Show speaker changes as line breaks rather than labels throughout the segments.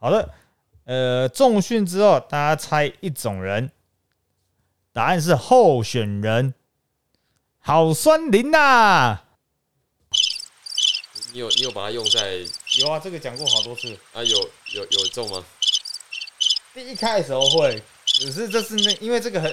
好的，呃，重训之后，大家猜一种人，答案是候选人。好酸林呐！
你有你有把它用在
有啊，这个讲过好多次。
啊有有有中吗？
第一开的时候会，只是这是那因为这个很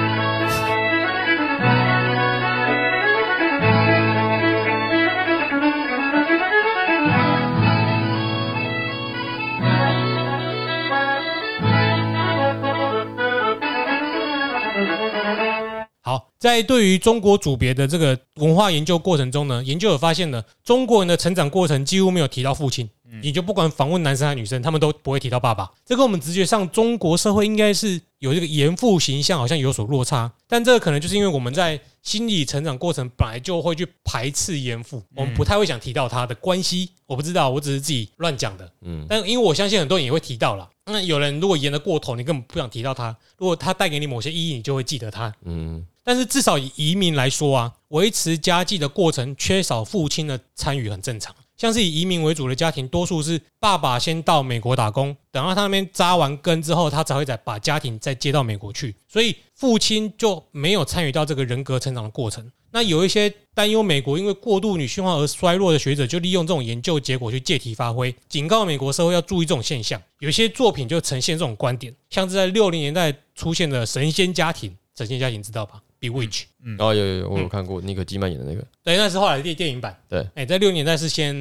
在对于中国组别的这个文化研究过程中呢，研究者发现呢，中国人的成长过程几乎没有提到父亲。你就不管访问男生还是女生，他们都不会提到爸爸。这跟我们直觉上中国社会应该是有这个严父形象，好像有所落差。但这个可能就是因为我们在心理成长过程本来就会去排斥严父，我们不太会想提到他的关系。我不知道，我只是自己乱讲的。嗯，但因为我相信很多人也会提到了。那有人如果严得过头，你根本不想提到他。如果他带给你某些意义，你就会记得他。嗯，但是至少以移民来说啊，维持家计的过程缺少父亲的参与很正常。像是以移民为主的家庭，多数是爸爸先到美国打工，等到他那边扎完根之后，他才会再把家庭再接到美国去，所以父亲就没有参与到这个人格成长的过程。那有一些担忧美国因为过度女性化而衰落的学者，就利用这种研究结果去借题发挥，警告美国社会要注意这种现象。有些作品就呈现这种观点，像是在六零年代出现的神仙家庭，神仙家庭知道吧？Bewitch，
嗯，哦，有有有，我有看过尼可基曼演的那个，
对，那是后来的电电影版，
对，
哎，在六年代是先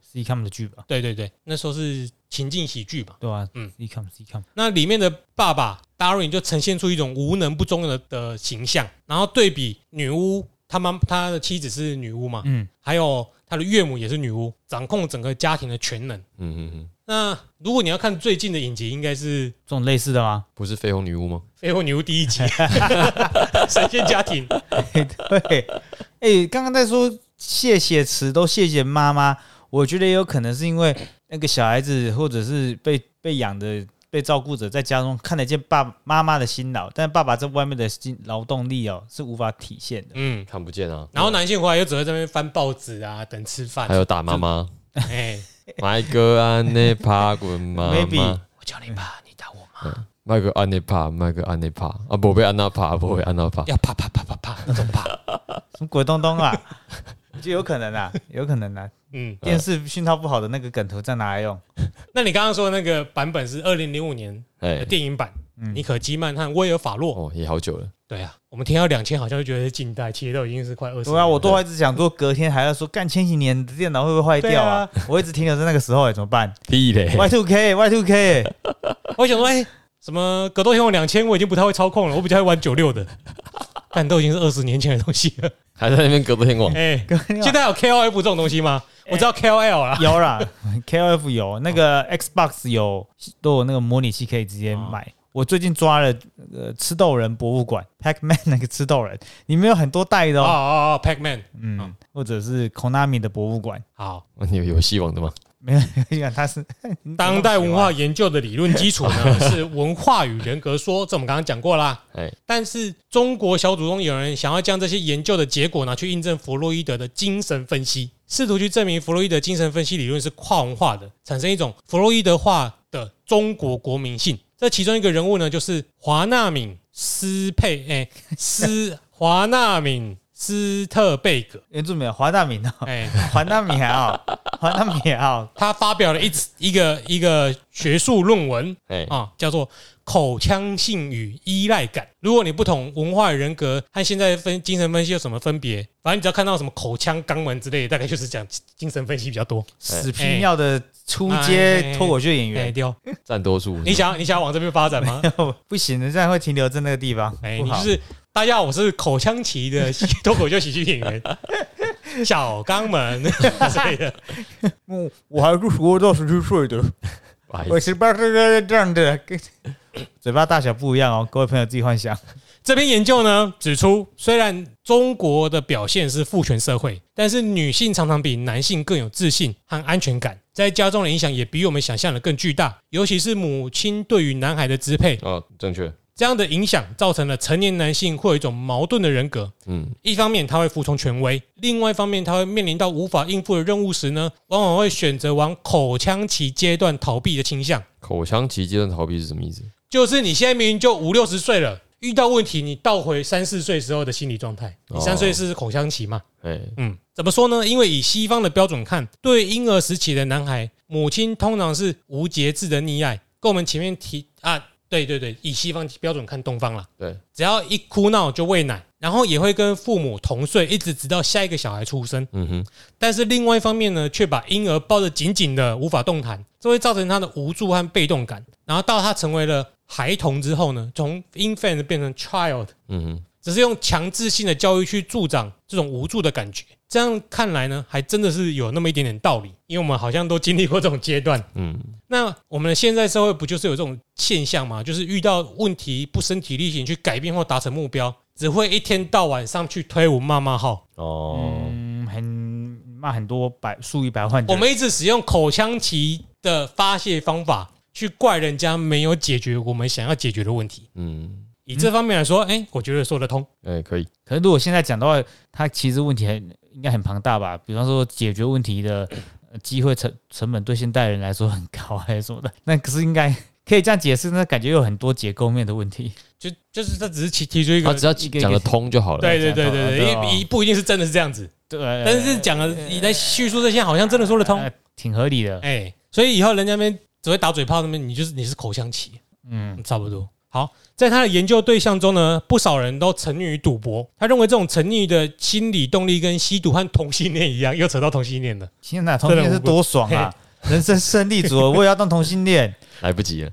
C com 的剧吧，
对对对，那时候是情境喜剧吧，
对啊，嗯，C com C com，
那里面的爸爸 Darren 就呈现出一种无能不忠的的形象，然后对比女巫，他妈他的妻子是女巫嘛，嗯，还有他的岳母也是女巫，掌控整个家庭的全能，嗯嗯嗯。那如果你要看最近的影集，应该是
这种类似的吗？
不是《绯红女巫》吗？
《绯红女巫》第一集，神仙家庭。
对，哎，刚刚在说谢谢词都谢谢妈妈，我觉得也有可能是因为那个小孩子或者是被被养的被照顾者在家中看得见爸妈妈的辛劳，但爸爸在外面的辛劳动力哦是无法体现的。
嗯，看不见啊。
然后男性回来又只会在那边翻报纸啊，等吃饭，
还有打妈妈。哎。麦哥安内帕滚妈妈，
我叫你爸，你打我吗？
麦哥安内帕，麦哥安内帕啊，不被安娜帕，不会安娜帕，
要啪啪啪啪啪那种啪，
什么鬼东东啊？就有可能啊，有可能啊。嗯，电视讯号不好的那个梗图再拿来用。
那你刚刚说的那个版本是二零零五年的电影版。尼可基曼和威尔法洛
哦，也好久了。
对啊，我们听到两千，好像就觉得是近代，其实都已经是快二十。
对啊，我都一直想说，隔天还要说干千禧年的电脑会不会坏掉啊？我一直停留在那个时候，哎，怎么办？
屁嘞
！Y two K，Y two K。
我想说，哎，什么格斗天王两千，我已经不太会操控了，我比较会玩九六的，但都已经是二十年前的东西了，
还在那边隔着天网。
哎，现在有 K O F 这种东西吗？我知道 K O L 啦，
有啦，K O F 有，那个 Xbox 有，都有那个模拟器可以直接买。我最近抓了呃吃豆人博物馆，Pacman 那个吃豆人，里面有很多代的哦
哦哦，Pacman，
嗯，或者是 Konami 的博物馆。
好，
你有游戏王的吗？
没有，因为它是
当代文化研究的理论基础呢，是文化与人格说，这我们刚刚讲过啦。哎，但是中国小组中有人想要将这些研究的结果拿去印证弗洛伊德的精神分析，试图去证明弗洛伊德精神分析理论是跨文化的，产生一种弗洛伊德化的中国国民性。这其中一个人物呢，就是华纳敏斯佩，哎，斯华纳敏斯特贝格，
原住民华大明哦，哎，华大明还好，华大明还好，
他发表了一一个一个学术论文，哎啊，叫做。口腔性与依赖感。如果你不懂文化人格和现在分精神分析有什么分别？反正你只要看到什么口腔肛门之类，大概就是讲精神分析比较多。
死皮尿的出街脱口秀演员，
占多数。
你想你想往这边发展吗？
不行的，这样会停留在那个地方。
哎，你就是大家好，我是口腔期的 脱口秀喜剧演员，小肛门 之类的。
我我还是活到十七岁的，我十八岁这样的。嘴巴大小不一样哦，各位朋友自己幻想。
这篇研究呢指出，虽然中国的表现是父权社会，但是女性常常比男性更有自信和安全感，在家中的影响也比我们想象的更巨大。尤其是母亲对于男孩的支配。
哦，正确。
这样的影响造成了成年男性会有一种矛盾的人格。
嗯，
一方面他会服从权威，另外一方面他会面临到无法应付的任务时呢，往往会选择往口腔期阶段逃避的倾向。
口腔期阶段逃避是什么意思？
就是你现在明明就五六十岁了，遇到问题你倒回三四岁时候的心理状态。你三岁是口腔期嘛？
哎，
嗯，怎么说呢？因为以西方的标准看，对婴儿时期的男孩，母亲通常是无节制的溺爱，跟我们前面提啊，对对对，以西方标准看东方啦，
对，
只要一哭闹就喂奶，然后也会跟父母同睡，一直直到下一个小孩出生。
嗯哼，
但是另外一方面呢，却把婴儿抱得紧紧的，无法动弹，这会造成他的无助和被动感。然后到他成为了孩童之后呢，从 infant 变成 child，
嗯哼，
只是用强制性的教育去助长这种无助的感觉。这样看来呢，还真的是有那么一点点道理，因为我们好像都经历过这种阶段。
嗯，
那我们的现在社会不就是有这种现象吗？就是遇到问题不身体力行去改变或达成目标，只会一天到晚上去推文骂骂号。
哦，
嗯，很骂很多百数以百万。
我们一直使用口腔期的发泄方法去怪人家没有解决我们想要解决的问题。
嗯，
以这方面来说，哎、我觉得说得通。
哎，可以，
可是如果现在讲的话，它其实问题很应该很庞大吧？比方说解决问题的机会成成本对现代人来说很高，还是什么的？那可是应该可以这样解释，那感觉有很多结构面的问题。
就就是他只是提提出一个，
他只要讲得通就好了。
对对对对对，
对哦
一一不一定是真的是这样子，
对，
但是讲了你在叙述这些，好像真的说得通。
挺合理的。
哎，所以以后人家那边只会打嘴炮，那边你就是你是口腔期，
嗯，
差不多。好，在他的研究对象中呢，不少人都沉溺于赌博。他认为这种沉溺的心理动力跟吸毒和同性恋一样，又扯到同性恋了。
天哪，同性恋是多爽啊！人生胜利组，我也要当同性恋。
来不及了。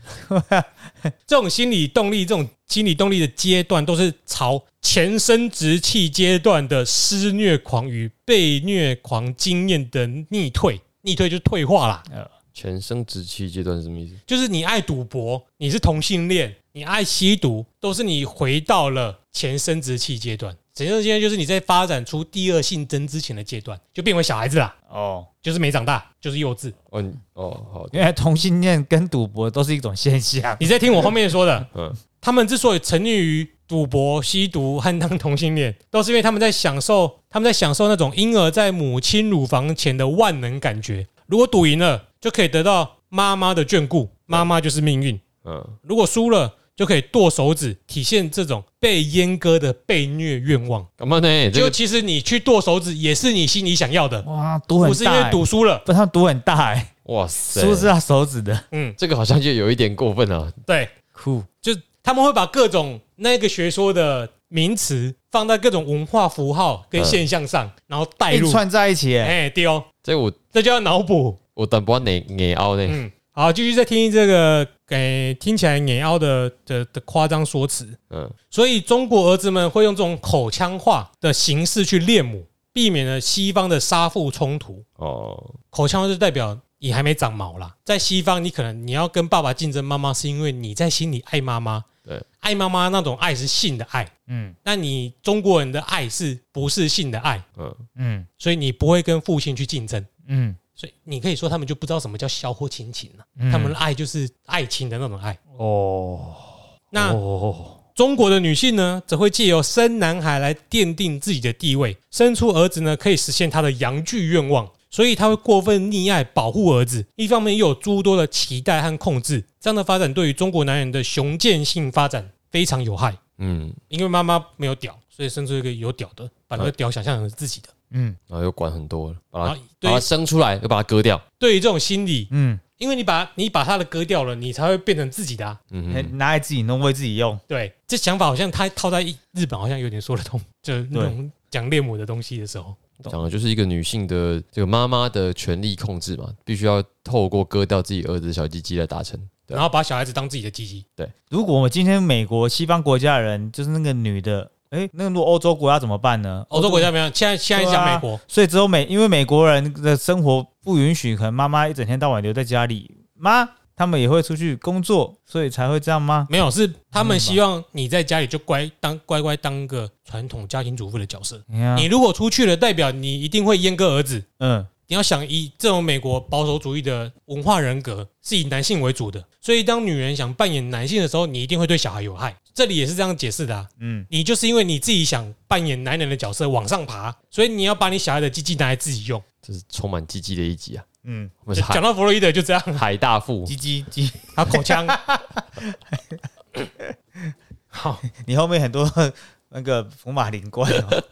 这种心理动力，这种心理动力的阶段，都是朝前生殖器阶段的施虐狂与被虐狂经验的逆退。逆退就是退化啦，
全生殖期阶段是什么意思？
就是你爱赌博，你是同性恋，你爱吸毒，都是你回到了前生殖器阶段。前生殖期阶段就是你在发展出第二性征之前的阶段，就变为小孩子啦，
哦，
就是没长大，就是幼稚。
哦，你哦，好，
原来同性恋跟赌博都是一种现象。
你在听我后面说的，
嗯
他们之所以沉溺于赌博、吸毒和当同性恋，都是因为他们在享受他们在享受那种婴儿在母亲乳房前的万能感觉。如果赌赢了，就可以得到妈妈的眷顾，妈妈就是命运；
嗯，
如果输了，就可以剁手指，体现这种被阉割的被虐愿望。
干嘛呢？
就其实你去剁手指，也是你心里想要的，
哇，赌很
不是因为
大、欸，
赌输了。
不，他赌很大哎、
哇塞，
输是他手指的，
嗯，
这个好像就有一点过分了。
对，
酷。
就他们会把各种那个学说的名词放在各种文化符号跟现象上，然后带入。
硬，串在一起、欸，
哎，丢，
这我
这就要脑补。
我等不哪哪凹呢？
嗯，好，继续再听这个，给听起来碾凹的的的夸张说辞。
嗯，
所以中国儿子们会用这种口腔化的形式去恋母，避免了西方的杀父冲突。
哦，
口腔就代表你还没长毛啦，在西方你可能你要跟爸爸竞争妈妈，是因为你在心里爱妈妈。
对，
爱妈妈那种爱是性的爱，
嗯
那你中国人的爱是不是性的爱？
嗯，
嗯
所以你不会跟父亲去竞争。
嗯，
所以你可以说他们就不知道什么叫消或亲情了、
嗯
他们的爱就是爱情的那种爱。
哦，
那
哦，
中国的女性呢，则会借由生男孩来奠定自己的地位，生出儿子呢，可以实现她的阳具愿望，所以她会过分溺爱保护儿子，一方面又有诸多的期待和控制，这样的发展对于中国男人的雄健性发展非常有害。
嗯，
因为妈妈没有屌，所以生出一个有屌的，把那个屌想象成是自己的。
嗯
然后又管很多了，把它把它生出来，又把它割掉。
对于这种心理，
嗯，
因为你把你把它的割掉了，你才会变成自己的、啊。
嗯哼，
拿来自己弄，为自己用。
对，这想法好像他套在日本，好像有点说得通，就是那种讲恋母的东西的时候，
讲的就是一个女性的这个妈妈的权力控制嘛，必须要透过割掉自己儿子的小鸡鸡来达成。
然后把小孩子当自己的鸡鸡。
对如果我们今天美国西方国家的人，就是那个女的，哎，那如果欧洲国家怎么办呢？
欧洲国家没有，现在现在讲美国，
所以只有美，因为美国人的生活不允许，可能妈妈一整天到晚留在家里，妈他们也会出去工作，所以才会这样吗？
没有是他们希望你在家里就乖当乖乖当个传统家庭主妇的角色。
你
如果出去了，代表你一定会阉割儿子。
嗯，
你要想以这种美国保守主义的文化人格是以男性为主的，所以当女人想扮演男性的时候，你一定会对小孩有害。这里也是这样解释的啊。
嗯，
你就是因为你自己想扮演男人的角色往上爬，所以你要把你小孩的鸡鸡拿来自己用。
这是充满鸡鸡的一集啊！
嗯，
我们是海
讲到弗洛伊德就这样，
海大富，
鸡鸡鸡，
他口腔。好，
你后面很多那个福马林怪哦，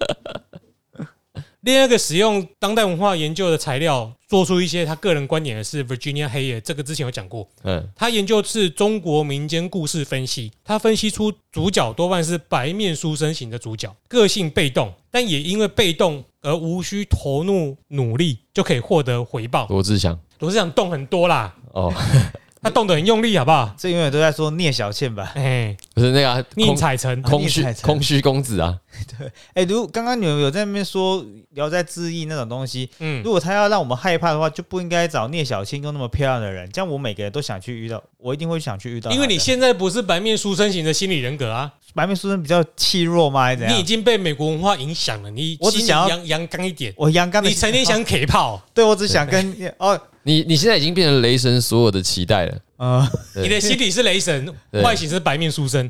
另一个使用当代文化研究的材料，做出一些他个人观点的是 Virginia Hay，这个之前有讲过。
嗯，
他研究是中国民间故事分析，他分析出主角多半是白面书生型的主角，个性被动，但也因为被动而无需投入努力就可以获得回报。
罗志祥
罗志祥动很多啦，
哦，
他动得很用力，好不好？
这永远都在说聂小倩吧？
哎，
不是那个啊
宁
空
采臣，
空虚
宁采臣
空虚公子啊，
哎，如果刚刚你们有在那边说聊斋志异那种东西，
嗯，
如果他要让我们害怕的话，就不应该找聂小倩又那么漂亮的人，这样我每个人都想去遇到，我一定会想去遇到她的。
因为你现在不是白面书生型的心理人格啊，
白面书生比较气弱吗？还是怎样？
你已经被美国文化影响了，你心里
我只想要
阳阳刚一点，
我阳刚的，
你成天想 K 炮，
对我只想跟 哦，
你你现在已经变成雷神所有的期待了。啊，
你的心里是雷神，外形是白面书生，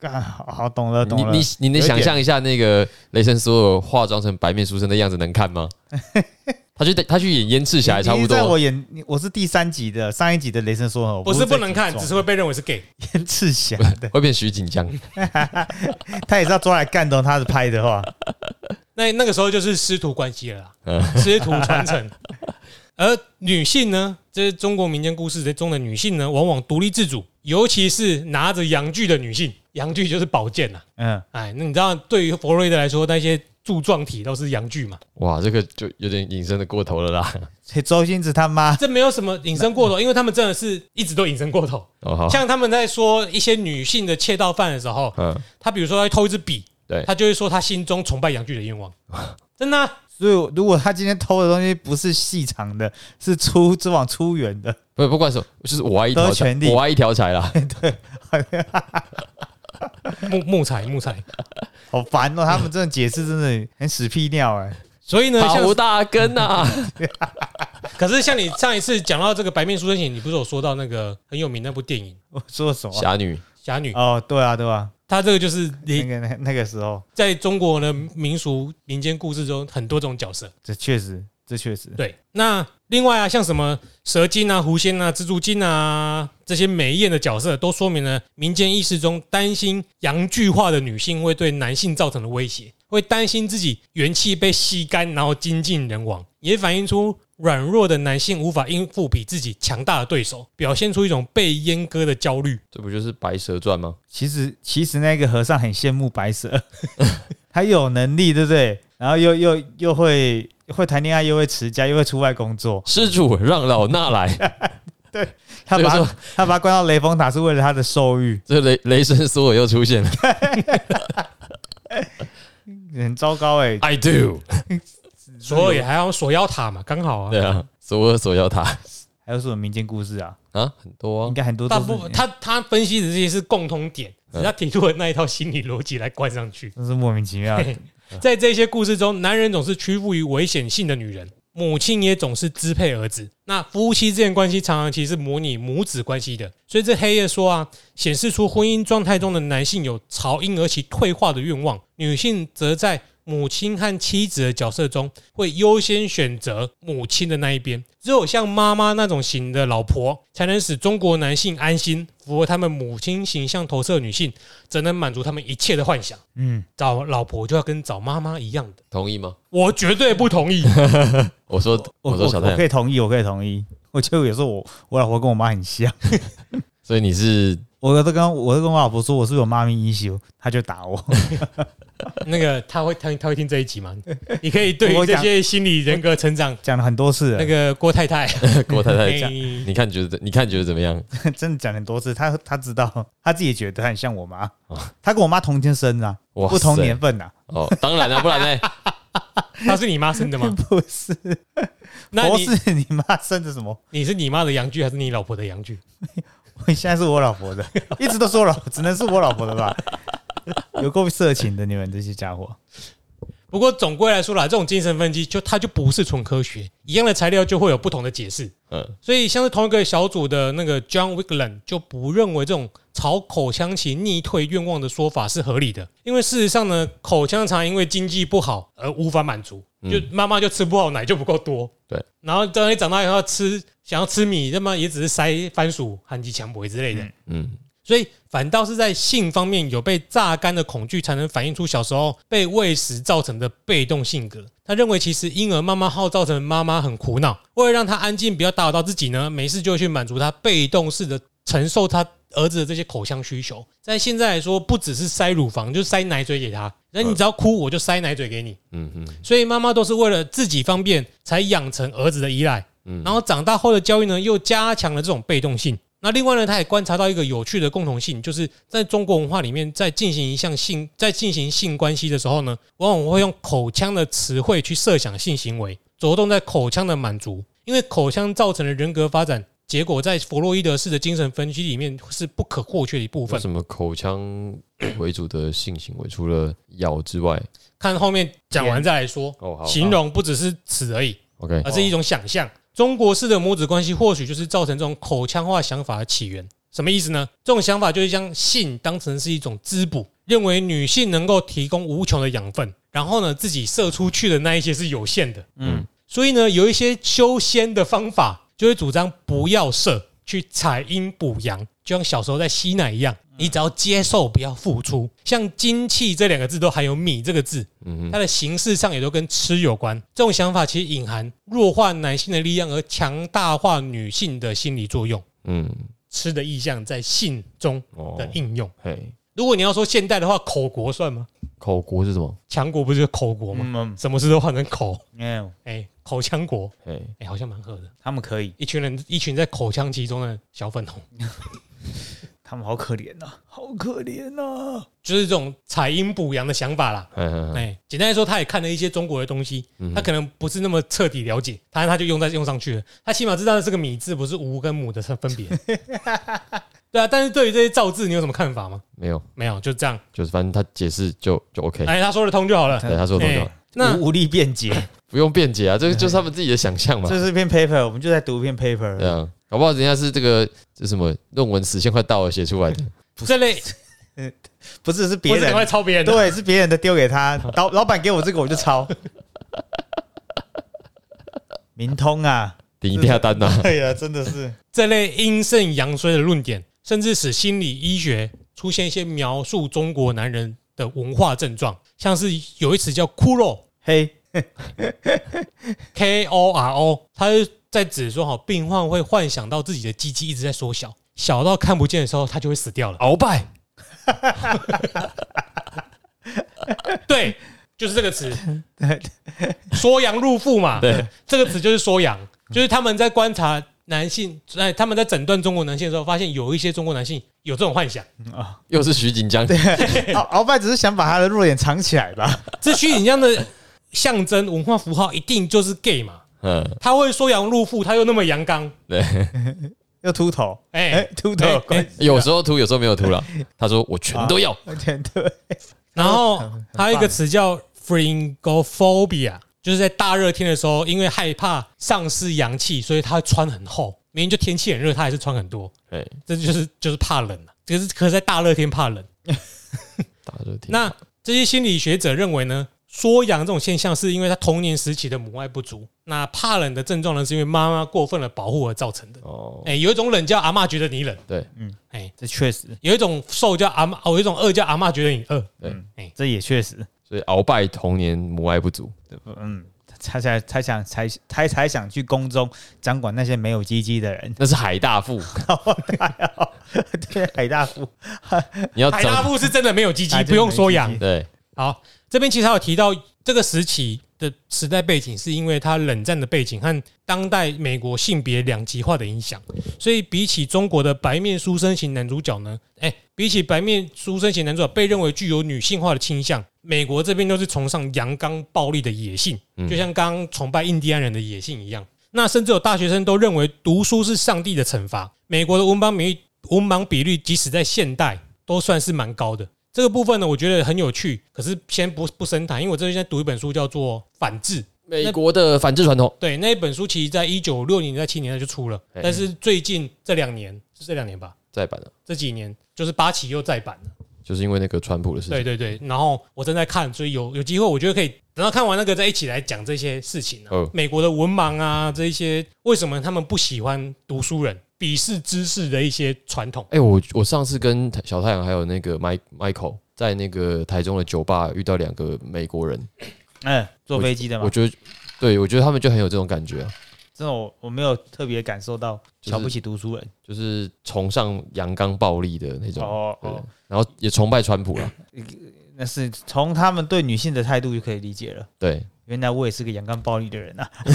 干好好懂了懂了。
你你你能想象一下那个雷神所有化妆成白面书生的样子能看吗？他去他去演燕赤霞也差不
多在我
多，
演，你我是第三集的，上一集的雷神说，我
不是
是
不能看，只是会被认为是 gay。
燕赤霞的，
会变徐锦江。
他也是要抓来干的哦。他是拍的话，
那那个时候就是师徒关系了师徒传承。而女性呢，这是中国民间故事中的女性呢，往往独立自主，尤其是拿着阳具的女性，阳具就是宝剑呐。
嗯，
哎，那你知道，对于弗洛伊德来说，那些柱状体都是阳具嘛？
哇，这个就有点引申的过头了啦。
所以周星驰他妈，
这没有什么引申过头，因为他们真的是一直都引申过头。
哦好，
像他们在说一些女性的窃盗犯的时候，
嗯，
他比如说要偷一支笔，
对
他就会说他心中崇拜阳具的愿望，真的啊、
所以如果他今天偷的东西不是细长的，是粗是往粗圆的，
不不管什么，就是我爱一条柴
得权，利
我爱一条柴啦。
木木材木材。
好烦哦。他们这种解释真的很屎屁尿哎。
所以呢，像
好大根啊！
可是像你上一次讲到这个白面书生型，你不是有说到那个很有名那部电影
我说什么？
侠女，
侠女，
哦，对啊，对啊，
他这个就是
那
你
个那那个时候，
在中国的民俗民间故事中很多种角色。
这确实，这确实，
对，那另外啊，像什么蛇精啊、狐仙啊、蜘蛛精啊这些美艳的角色，都说明了民间意识中担心阳具化的女性会对男性造成的威胁，会担心自己元气被吸干，然后精尽人亡，也反映出软弱的男性无法应付比自己强大的对手，表现出一种被阉割的焦虑。
这不就是《白蛇传》吗？
其实其实那个和尚很羡慕白蛇，他有能力，对不对？然后又又又会会谈恋爱，又会持家，又会出外工作。
施主让老衲来，对
他把他把他关到雷峰塔是为了他的兽欲，
这雷雷神索尔又出现了。
很糟糕哎、
I do，
所以还要锁妖塔嘛，刚好啊。
对啊，索尔索妖塔
还有什么民间故事啊？
啊，很多啊。
应该很多
大部分他他分析的这些是共通点，只是他提出了那一套心理逻辑来灌上去。
真是莫名其妙。
在这些故事中，男人总是屈服于危险性的女人，母亲也总是支配儿子。那夫妻之间关系常常其实是模拟母子关系的。所以这黑夜说啊，显示出婚姻状态中的男性有朝婴儿期退化的愿望，女性则在母亲和妻子的角色中会优先选择母亲的那一边。只有像妈妈那种型的老婆，才能使中国男性安心，符合他们母亲形象投射的女性，则能满足他们一切的幻想。
嗯，
找老婆就要跟找妈妈一样的，
同意吗？
我绝对不同意。
我说
我
我说小太阳
我可，以同意，我可以同意。我觉得有时候我我老婆跟我妈很像，
所以你是
我都跟我都跟我老婆说我是有妈咪 issue，她就打我。
那个他会他他会听这一集吗？你可以对于这些心理人格成长，
讲了很多次，
那个郭太太
郭太太
哎
讲，你看觉得你看觉得怎么样？
真的讲很多次，她她知道，她自己也觉得她很像我妈
哦，
她跟我妈同天生啊，不同年份啊，
哦，当然了，不然呢？
她是你妈生的吗？
不是，
那你
不是你妈生的什么？
你是你妈的阳具还是你老婆的阳具？
我 现在是我老婆的，一直都是我老婆，只能是我老婆的吧？有够色情的你们这些家伙，
不过总归来说啦，这种精神分析就它就不是纯科学，一样的材料就会有不同的解释。
嗯，
所以像是同一个小组的那个 John Wickland 就不认为这种朝口腔期逆退愿望的说法是合理的，因为事实上呢，口腔常因为经济不好而无法满足，就妈妈就吃不好，奶就不够多。
对，
然后等你长大以后吃想要吃米，那么也只是塞番薯、含吉强博之类的。
嗯，
所以反倒是在性方面有被榨干的恐惧，才能反映出小时候被喂食造成的被动性格。他认为，其实婴儿妈妈号造成妈妈很苦恼，为了让他安静，不要打扰到自己呢，没事就会去满足他被动式的承受他儿子的这些口腔需求。在现在来说，不只是塞乳房，就是塞奶嘴给他。那你只要哭，我就塞奶嘴给你。
嗯嗯
所以妈妈都是为了自己方便，才养成儿子的依赖。
嗯
然后长大后的教育呢，又加强了这种被动性。那另外呢，他也观察到一个有趣的共同性，就是在中国文化里面，在进行一项性，在进行性关系的时候呢，往往会用口腔的词汇去设想性行为，着重在口腔的满足，因为口腔造成了人格发展结果，在弗洛伊德式的精神分析里面是不可或缺的一部分。
有什么口腔为主的性行为？除了咬之外，
看后面讲完再来说，
哦好
形容不只是此而已。
，OK，
而是一种想象。中国式的母子关系或许就是造成这种口腔化想法的起源。什么意思呢？这种想法就是将性当成是一种滋补，认为女性能够提供无穷的养分，然后呢，自己射出去的那一些是有限的。
嗯，
所以呢，有一些修仙的方法就会主张不要射，去采阴补阳，就像小时候在吸奶一样，你只要接受，不要付出。像精气这两个字都含有米这个字，
嗯
它的形式上也都跟吃有关。这种想法其实隐含弱化男性的力量，而强大化女性的心理作用。
嗯，
吃的意象在性中
哦
的，应用。
嘿，
如果你要说现代的话，口国算吗？
口国是什么？
强国不是就是口国吗？
嗯，
什么事都换成口，
嗯，
哎，口腔国，
哎，
哎，好像蛮合的。
他们可以，
一群人，一群在口腔其中的小粉红，
他们好可怜呐，好可怜呐。
就是这种采阴补阳的想法啦。哎，简单来说，他也看了一些中国的东西，
嗯
他可能不是那么彻底了解，他他就用在用上去了。他起码知道这个米字不是无跟母的分别。对啊，但是对于这些造字，你有什么看法吗？
没有，
没有，就这样。
就是反正他解释就就 OK，
哎，他说得通就好了。
对他说的都
哎那
无无力辩解，
不用辩解啊，这个就是他们自己的想象嘛，
这是一篇 paper，我们就在读一篇 paper。
对啊，搞不好人家是这个这什么论文时限快到了写出来的，
这 类
不是是别
人。赶快
人，
抄别人的。
对，是别人的丢给他，老老板给我这个我就抄。明通啊，
顶一定要单呐，
对呀，真的是，
这类阴盛阳衰的论点，甚至使心理医学出现一些描述中国男人的文化症状，像是有一词叫“骷髅
嘿
，”（K O R O），他是在指说哈，病患会幻想到自己的鸡鸡一直在缩小，小到看不见的时候，他就会死掉了。
鳌拜，
对，就是这个词，缩阳入腹嘛。
对，
这个词就是缩阳，就是他们在观察男性，哎，他们在诊断中国男性的时候，发现有一些中国男性有这种幻想。
啊又是徐锦江，
鳌鳌拜只是想把他的弱点藏起来吧？
这徐锦江的象征文化符号，一定就是 gay 嘛？
嗯，
他会说阳入腹，他又那么阳刚，
对，
又秃头，
哎、
哎，秃头
哎
有
时候秃，有时候没有秃了，他说我全都要，
全对，
然后还有一个词叫 fringophobia，就是在大热天的时候，因为害怕丧失阳气，所以他会穿很厚。明明就天气很热，他还是穿很多，
哎，
这就是就是怕冷了。可是可是在大热天怕冷。
大热天，
那这些心理学者认为呢，缩阳这种现象是因为他童年时期的母爱不足。那怕冷的症状呢，是因为妈妈过分的保护而造成的。
哦，
哎、有一种冷叫阿嬷觉得你冷，
对，嗯
哎、
这确实，
有一种瘦叫阿嬷，哦，有一种饿叫阿嬷觉得你饿。
对。
嗯这也确实，
所以鳌拜童年母爱不足，
嗯，他才才想才他才想去宫中掌管那些没有鸡鸡的人，
那是海大富，
对，海大富，
你要
海大富是真的没有鸡鸡，不用缩阳
对，
好，这边其实还有提到这个时期的时代背景，是因为它冷战的背景和当代美国性别两极化的影响，所以比起中国的白面书生型男主角呢，哎，比起白面书生型男主角被认为具有女性化的倾向，美国这边都是崇尚阳刚暴力的野性，
嗯
就像刚刚崇拜印第安人的野性一样。那甚至有大学生都认为读书是上帝的惩罚。美国的文盲比率文盲比率，即使在现代都算是蛮高的。这个部分呢，我觉得很有趣，可是先不不深谈，因为我最近在读一本书，叫做《反制》。
美国的反制传统，
对，那一本书其实在一九六零年代、七零年代就出了，
哎
但是最近这两年是这两年吧，
再版了，
这几年就是八旗又再版了。
就是因为那个川普的事情。
对对对，然后我正在看，所以有有机会，我觉得可以等到看完那个再一起来讲这些事情、啊。
哦
美国的文盲啊，这一些为什么他们不喜欢读书人，鄙视知识的一些传统。
哎、我我上次跟小太阳还有那个 Mike Michael 在那个台中的酒吧遇到两个美国人，
嗯，坐飞机的嘛
我，觉得，对我觉得他们就很有这种感觉啊，
这种我我没有特别感受到瞧不起读书人。
就是崇尚阳刚暴力的那种，对。
哦。哦，
然后也崇拜川普了，
那是从他们对女性的态度就可以理解了。
对，
原来我也是个阳刚暴力的人啊，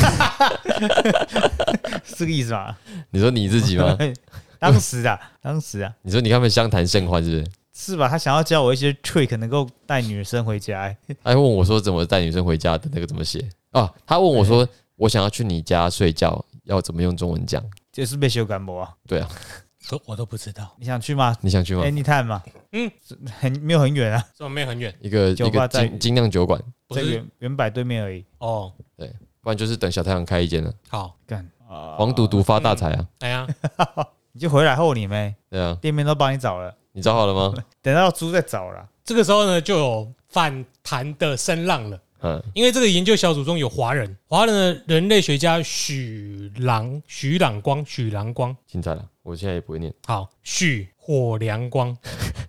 是这个意思吗？
你说你自己吗？
当时啊，当时啊，
你说你跟他们相谈甚欢是不是？
是吧？他想要教我一些 trick，能够带女生回家、欸。
他还问我说怎么带女生回家的那个怎么写啊？他问我说我想要去你家睡觉，要怎么用中文讲？
就是被修感冒啊。
对啊，
都我都不知道，
你想去吗
你想去吗
？？Anytime 嘛，
嗯，
很没有很远啊，
这没有很远
一个一个精精酿酒馆，
在原原百对面而已。
哦。
对不然就是等小太阳开一间了，
好，
干啊，
黄赌毒发大财啊！
哎呀，
你就回来后你没
对啊，
店面都帮你找了，
你找好了吗？
等到租再找了。
这个时候呢，就有反弹的声浪了。
嗯，
因为这个研究小组中有华人，华人的人类学家许朗、许朗光、许朗光，
精彩了，我现在也不会念。
好，许火良光，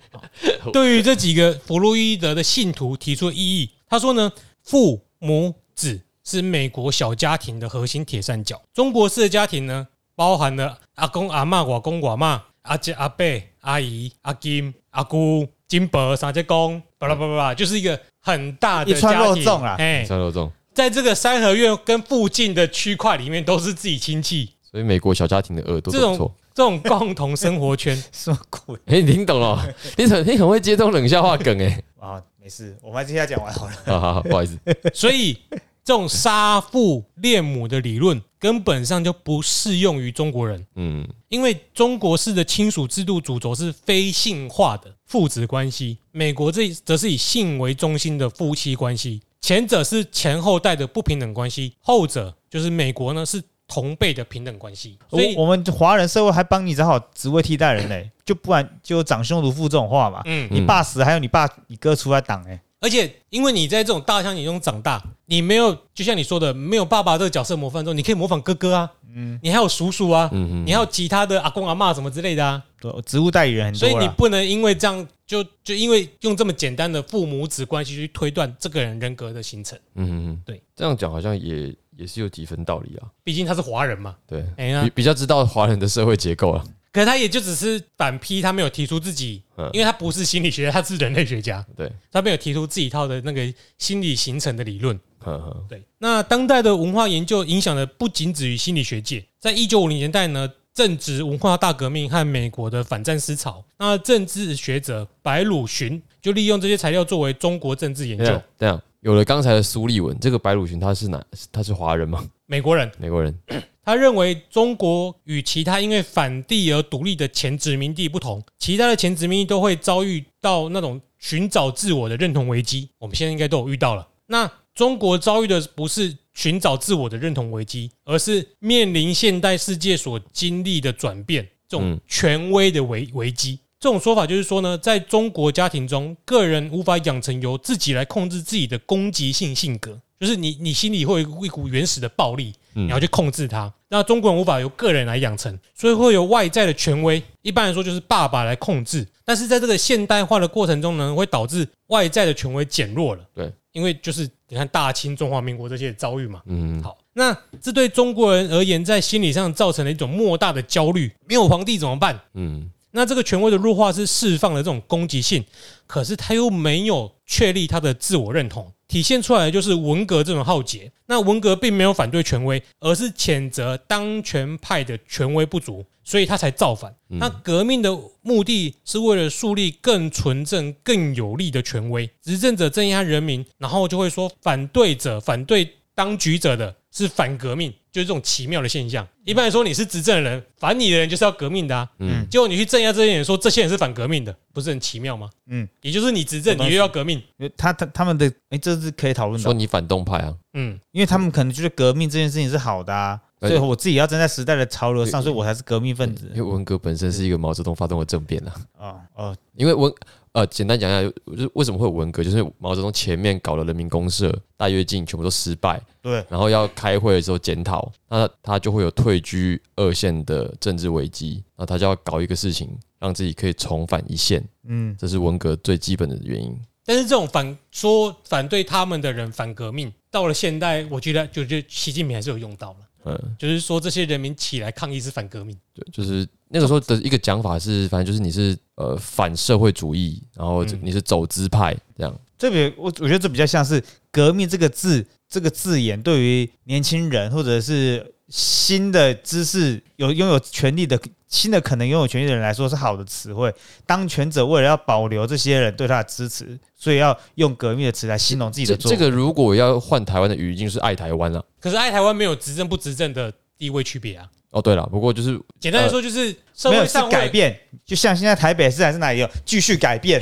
对于这几个弗洛伊德的信徒提出了异议。他说呢，父母子是美国小家庭的核心铁三角。中国式的家庭呢，包含了阿公、阿妈、外公、外妈、阿姐、阿伯、阿姨、阿金、阿姑、金伯、三姐公，巴拉巴拉巴拉，就是一个很大的
一串
家庭
肉粽啊
哎，
三楼中，
在这个三合院跟附近的区块里面都是自己亲戚，
所以美国小家庭的耳朵
这种
都不错。
这种共同生活圈，
什么鬼
哎、你听懂了？你很你很会接这种冷笑话梗哎、
啊？没事，我们还接下来讲完好了。
好好好，不好意思，
所以这种杀父恋母的理论根本上就不适用于中国人，
嗯，
因为中国式的亲属制度主轴是非性化的父子关系，美国这则是以性为中心的夫妻关系，前者是前后代的不平等关系，后者就是美国呢是同辈的平等关系，所以
我我们华人社会还帮你找好职位替代人嘞，就不然就长兄如父这种话嘛。
嗯，
你爸死，还有你爸你哥出来挡哎，
而且因为你在这种大乡野中长大，你没有就像你说的，没有爸爸这个角色模范中，你可以模仿哥哥啊，嗯，你还有叔叔啊，
嗯嗯
你还有其他的阿公阿嬷什么之类的啊，
对职务代理人很多。
所以你不能因为这样就就因为用这么简单的父母子关系去推断这个人人格的形成，
嗯嗯嗯，
对，
这样讲好像也也是有几分道理啊。
毕竟他是华人嘛，
对，比比较知道华人的社会结构啊。
可是他也就只是反批，他没有提出自己
嗯，
因为他不是心理学家，他是人类学家，
对，
他没有提出自己一套的那个心理形成的理论。
呵呵，
对，那当代的文化研究影响的不仅止于心理学界，在一九五零年代呢，正值文化大革命和美国的反战思潮，那政治学者白鲁寻就利用这些材料作为中国政治研究
这样。有了刚才的苏立文，这个白鲁群他是哪？他是华人吗？
美国人
美国人？
他认为中国与其他因为反帝而独立的前殖民地不同，其他的前殖民地都会遭遇到那种寻找自我的认同危机。我们现在应该都有遇到了。那中国遭遇的不是寻找自我的认同危机，而是面临现代世界所经历的转变，这种
嗯
权威的危危机。这种说法就是说呢，在中国家庭中，个人无法养成由自己来控制自己的攻击性性格，就是你你心里会有一股原始的暴力，
嗯
你要去控制它。那中国人无法由个人来养成，所以会有外在的权威，一般来说就是爸爸来控制。但是在这个现代化的过程中呢，会导致外在的权威减弱了。
对，
因为就是你看大清、中华民国这些遭遇嘛。
嗯，
好，那这对中国人而言，在心理上造成了一种莫大的焦虑。没有皇帝怎么办？
嗯
那这个权威的弱化是释放了这种攻击性，可是他又没有确立他的自我认同，体现出来的就是文革这种浩劫。那文革并没有反对权威，而是谴责当权派的权威不足，所以他才造反。那革命的目的是为了树立更纯正、更有力的权威，执政者镇压人民，然后就会说反对者、反对当局者的是反革命，就是这种奇妙的现象。一般来说，你是执政的人，反你的人就是要革命的啊。
嗯，
结果你去镇压这些人，说这些人是反革命的，不是很奇妙吗？
嗯，
也就是你执政，你又要革命。
因为他他他们的哎，这是可以讨论的，
说你反动派啊，
嗯，
因为他们可能觉得革命这件事情是好的啊，
哎
所以我自己要站在时代的潮流上，所以我才是革命分子
因为文革本身是一个毛泽东发动的政变啊。
啊哦，
因为文呃，简单讲一下，就是为什么会有文革，就是毛泽东前面搞了人民公社、大跃进，全部都失败，
对，
然后要开会的时候检讨，那他就会有退居二线的政治危机，那他就要搞一个事情，让自己可以重返一线，
嗯，
这是文革最基本的原因。
但是这种反说反对他们的人反革命，到了现代，我觉得就就习近平还是有用到了，
嗯，
就是说这些人民起来抗议是反革命。
对，就是那个时候的一个讲法是，反正就是你是呃反社会主义，然后
嗯
你是走资派这样。
这比我我觉得这比较像是革命这个字这个字眼对于年轻人或者是新的知识有拥有权利的新的可能拥有权利的人来说是好的词汇。当权者为了要保留这些人对他的支持，所以要用革命的词来形容自己
这
的做法。
这个如果要换台湾的语境，就是爱台湾了。
可是爱台湾没有执政不执政的地位区别啊。
哦，对了，不过就是
简单来说，就是社
没有是
会上为
改变，就像现在台北市还是哪里有继续 改变，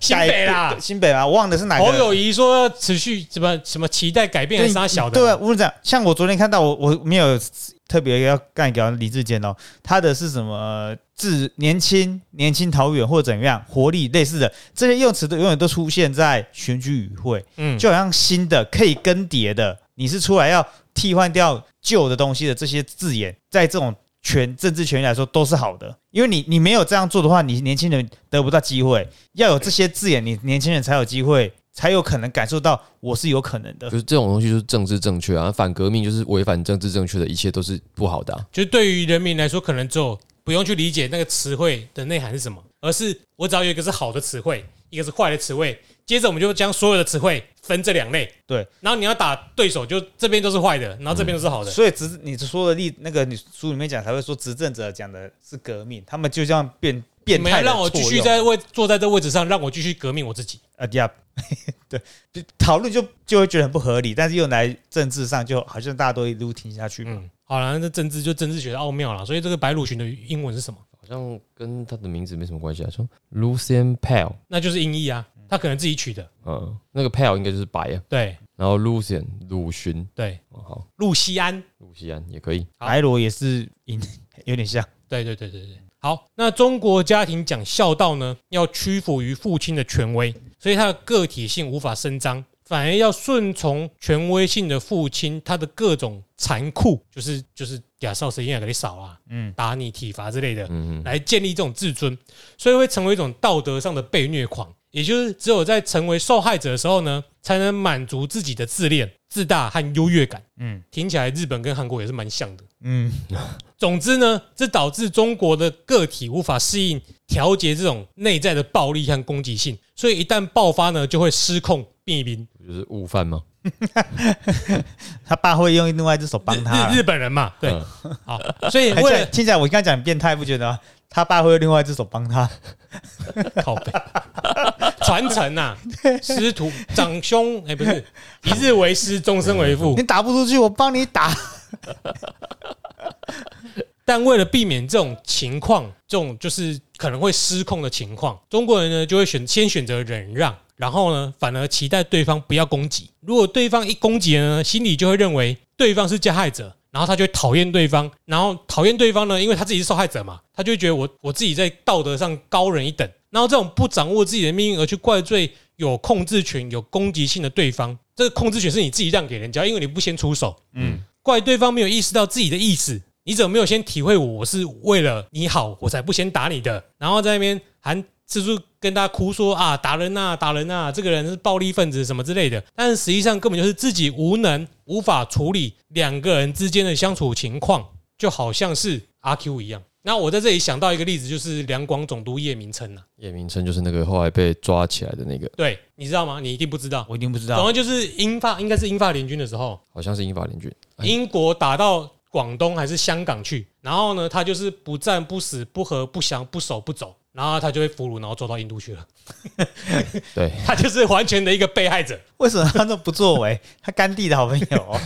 新北啦
改，新北啊，我忘了是哪个。
侯友谊说要持续什么什么期待改变，还是他小的？
对啊，我跟你讲，像我昨天看到我我没有特别要干掉李志坚哦，他的是什么呃自年轻、年轻桃园或者怎么样活力类似的这些用词都永远都出现在选举语汇，
嗯，
就好像新的可以更迭的，你是出来要替换掉旧的东西的这些字眼，在这种权政治权利来说都是好的，因为你你没有这样做的话，你年轻人得不到机会，要有这些字眼，你年轻人才有机会，才有可能感受到我是有可能的
就。是这种东西就是政治正确啊，反革命就是违反政治正确的，一切都是不好的、
就对于人民来说，可能只有不用去理解那个词汇的内涵是什么，而是我只要有一个是好的词汇，一个是坏的词汇，接着我们就将所有的词汇分这两类。
对，
然后你要打对手，就这边都是坏的，然后这边都是好的。
所以执你说的例那个你书里面讲才会说执政者讲的是革命，他们就这样变变态
让我继续在位坐在这位置上，让我继续革命我自己。
啊呀，对，就讨论就就会觉得很不合理，但是用来政治上就好像大家都一路听下去嘛。
嗯，好了，那政治就政治学的奥妙了。所以这个白鲁群的英文是什么？
好像跟他的名字没什么关系啊。说 Lucian Pale，
那就是音译啊，他可能自己取的。
嗯，那个 Pale 应该就是白啊，
对
然后 Lucian 鲁迅，
对，
哦好，
露西安。
鲁西安也可以。
好
白罗也是音 有点像，
对对对对对。好，那中国家庭讲孝道呢，要屈服于父亲的权威，所以他的个体性无法伸张，反而要顺从权威性的父亲，他的各种残酷，就是就是亚少谁也给你扫啊，
嗯，
打你、体罚之类的，
嗯嗯，
来建立这种自尊，所以会成为一种道德上的被虐狂。也就是只有在成为受害者的时候呢，才能满足自己的自恋、自大和优越感。
嗯
听起来日本跟韩国也是蛮像的。
嗯，
总之呢，这导致中国的个体无法适应调节这种内在的暴力和攻击性，所以一旦爆发呢，就会失控毙命。
就是悟饭吗？
他爸会用另外一只手帮他
日日，本人嘛，对，
嗯
好，所以
还
为了
听起来我刚刚讲很变态，不觉得吗？他爸会用另外一只手帮他，
靠背传承呐，师徒长兄，哎，不是 一日为师，终身为父
你。打不出去，我帮你打。
但为了避免这种情况，这种就是可能会失控的情况，中国人呢就会选先选择忍让，然后呢反而期待对方不要攻击。如果对方一攻击呢，心里就会认为对方是加害者，然后他就会讨厌对方，然后讨厌对方呢，因为他自己是受害者嘛，他就会觉得我我自己在道德上高人一等。然后这种不掌握自己的命运而去怪罪有控制权、有攻击性的对方，这个控制权是你自己让给人家，因为你不先出手。
嗯，
怪对方没有意识到自己的意思，你怎么没有先体会我我是为了你好，我才不先打你的？然后在那边还四处跟大家哭说啊打人呐、打人呐、这个人是暴力分子什么之类的，但是实际上根本就是自己无能，无法处理两个人之间的相处情况，就好像是阿 Q 一样。那我在这里想到一个例子，就是两广总督叶明琛呐，
叶明琛就是那个后来被抓起来的那个，
对，你知道吗？你一定不知道。
我一定不知道。
总之就是英法应该是英法联军的时候，
好像是英法联军。哎
英国打到广东还是香港去，然后呢，他就是不战不死不和不降不守不走，然后他就被俘虏，然后走到印度去了。
对，
他就是完全的一个被害者。
为什么他都不作为？他甘地的好朋友哦，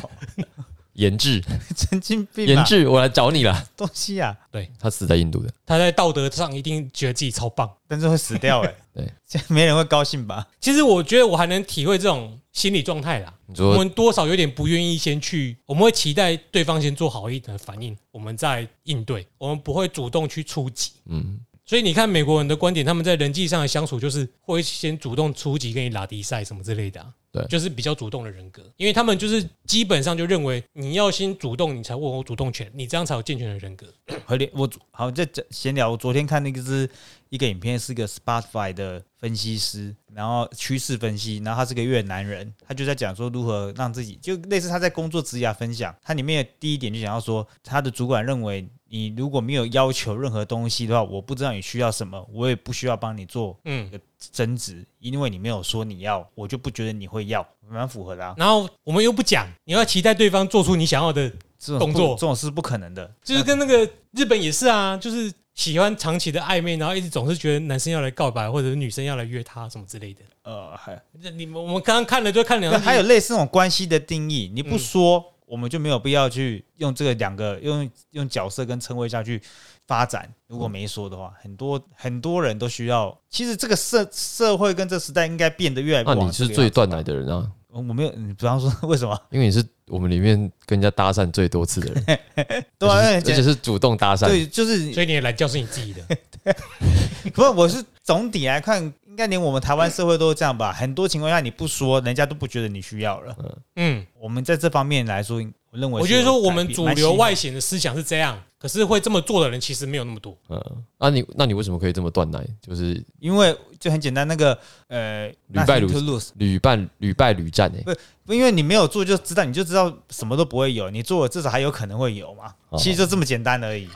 严志，
神经病
研制，我来找你了。
东西啊，对
他死在印度的，
他在道德上一定觉得自己超棒。
但是会死掉哎、
对，
这样没人会高兴吧？
其实我觉得我还能体会这种心理状态啦。我
你说
们多少有点不愿意先去，我们会期待对方先做好一点的反应，我们再应对，我们不会主动去出击。
嗯，
所以你看美国人的观点，他们在人际上的相处就是会先主动出击，跟你拉迪赛什么之类的、啊，
对
就是比较主动的人格，因为他们就是基本上就认为你要先主动，你才握有主动权，你这样才有健全的人格。
合理，我好在讲闲聊。我昨天看那个是一个影片，是一个 Spotify 的分析师，然后趋势分析，然后他是个越南人，他就在讲说如何让自己，就类似他在工作职涯分享，他里面的第一点就讲到说，他的主管认为你如果没有要求任何东西的话，我不知道你需要什么，我也不需要帮你做
嗯，
增值，因为你没有说你要，我就不觉得你会要，蛮符合的啊。
然后我们又不讲，你要期待对方做出你想要的，
这种
动作。
不这种是不可能的，
就是跟那个日本也是啊，就是喜欢长期的暧昧，然后一直总是觉得男生要来告白，或者是女生要来约他什么之类的。
呃，还
这你们我们刚刚看了就看两
那
集，
还有类似那种关系的定义，你不
嗯。
说，我们就没有必要去用这个两个用用角色跟称谓下去发展。如果没说的话，很多很多人都需要。其实这个社社会跟这时代应该变得越来越
那
往
你是最断奶的人啊，
我没有，你比方说为什么？
因为你是我们里面跟人家搭讪最多次的人，
对啊，
而
而且
且是主动搭讪。
对，就是
所以你的懒觉是你自己的。
不是，我是总体来看，应该连我们台湾社会都是这样吧。很多情况下你不说，人家都不觉得你需要了。
嗯，
我们在这方面来说，我认为
我觉得说我们主流外显的思想是这样，可是会这么做的人其实没有那么多。
嗯，那你那你为什么可以这么断奶？就是
因为就很简单，那个呃，
屡败屡屡败屡败屡战哎、
因为你没有做就知道，你就知道什么都不会有，你做了至少还有可能会有嘛。
哦
其实就这么简单而已。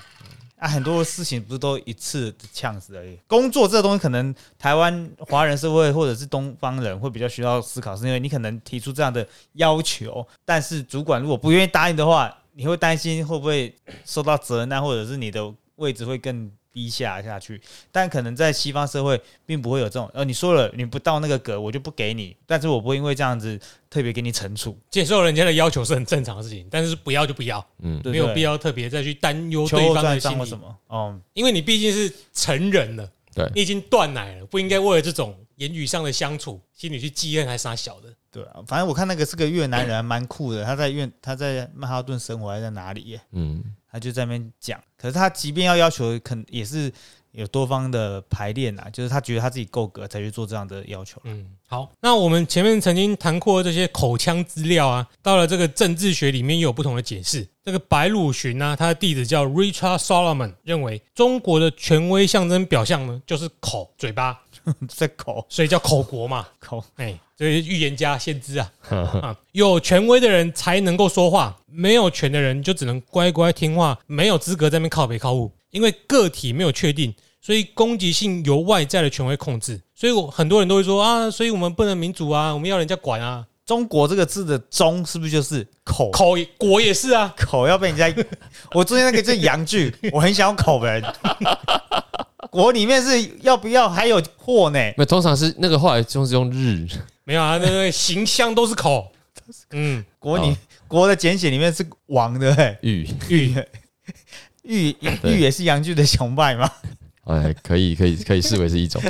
啊，很多事情不是都一次的呛死而已。工作这个东西，可能台湾华人社会或者是东方人会比较需要思考，是因为你可能提出这样的要求，但是主管如果不愿意答应的话，你会担心会不会受到责难，或者是你的位置会更低下下去。但可能在西方社会，并不会有这种，呃，你说了你不到那个格，我就不给你，但是我不会因为这样子特别给你惩处，
接受人家的要求是很正常的事情，但是不要就不要，
嗯，
没有必要特别再去担忧对方的心理
什么，嗯，
因为你毕竟是成人了，
对
你已经断奶了，不应该为了这种言语上的相处，心里去记恨还傻小的。
对啊，反正我看那个是个越南人，还蛮酷的。他在越他在曼哈顿生活，还在哪里耶？
嗯，
他就在那边讲。可是他即便要要求，肯也是有多方的排练啊，就是他觉得他自己够格才去做这样的要求。
嗯，好，那我们前面曾经谈过这些口腔资料啊，到了这个政治学里面又有不同的解释。这个白鲁寻呢、他的弟子叫 Richard Solomon，认为中国的权威象征表象呢就是口嘴巴，
在口
所以叫口国嘛。
口，
哎，这是预言家先知啊 啊！有权威的人才能够说话，没有权的人就只能乖乖听话，没有资格在那边靠北靠物。因为个体没有确定，所以攻击性由外在的权威控制。所以我很多人都会说啊，所以我们不能民主啊，我们要人家管啊。
中国这个字的“中”是不是就是口？
口国也是啊，
口要被人家，我昨天那个就是洋剧，我很想要口人。国里面是要不要还有货呢？
那通常是那个后来就是用日，
没有啊，那个形象都是口。嗯，
国里、
哦
国的简写里面是王的、欸，
玉，
玉 玉玉也是洋剧的崇拜吗？
哎，可以可以可以视为是一种，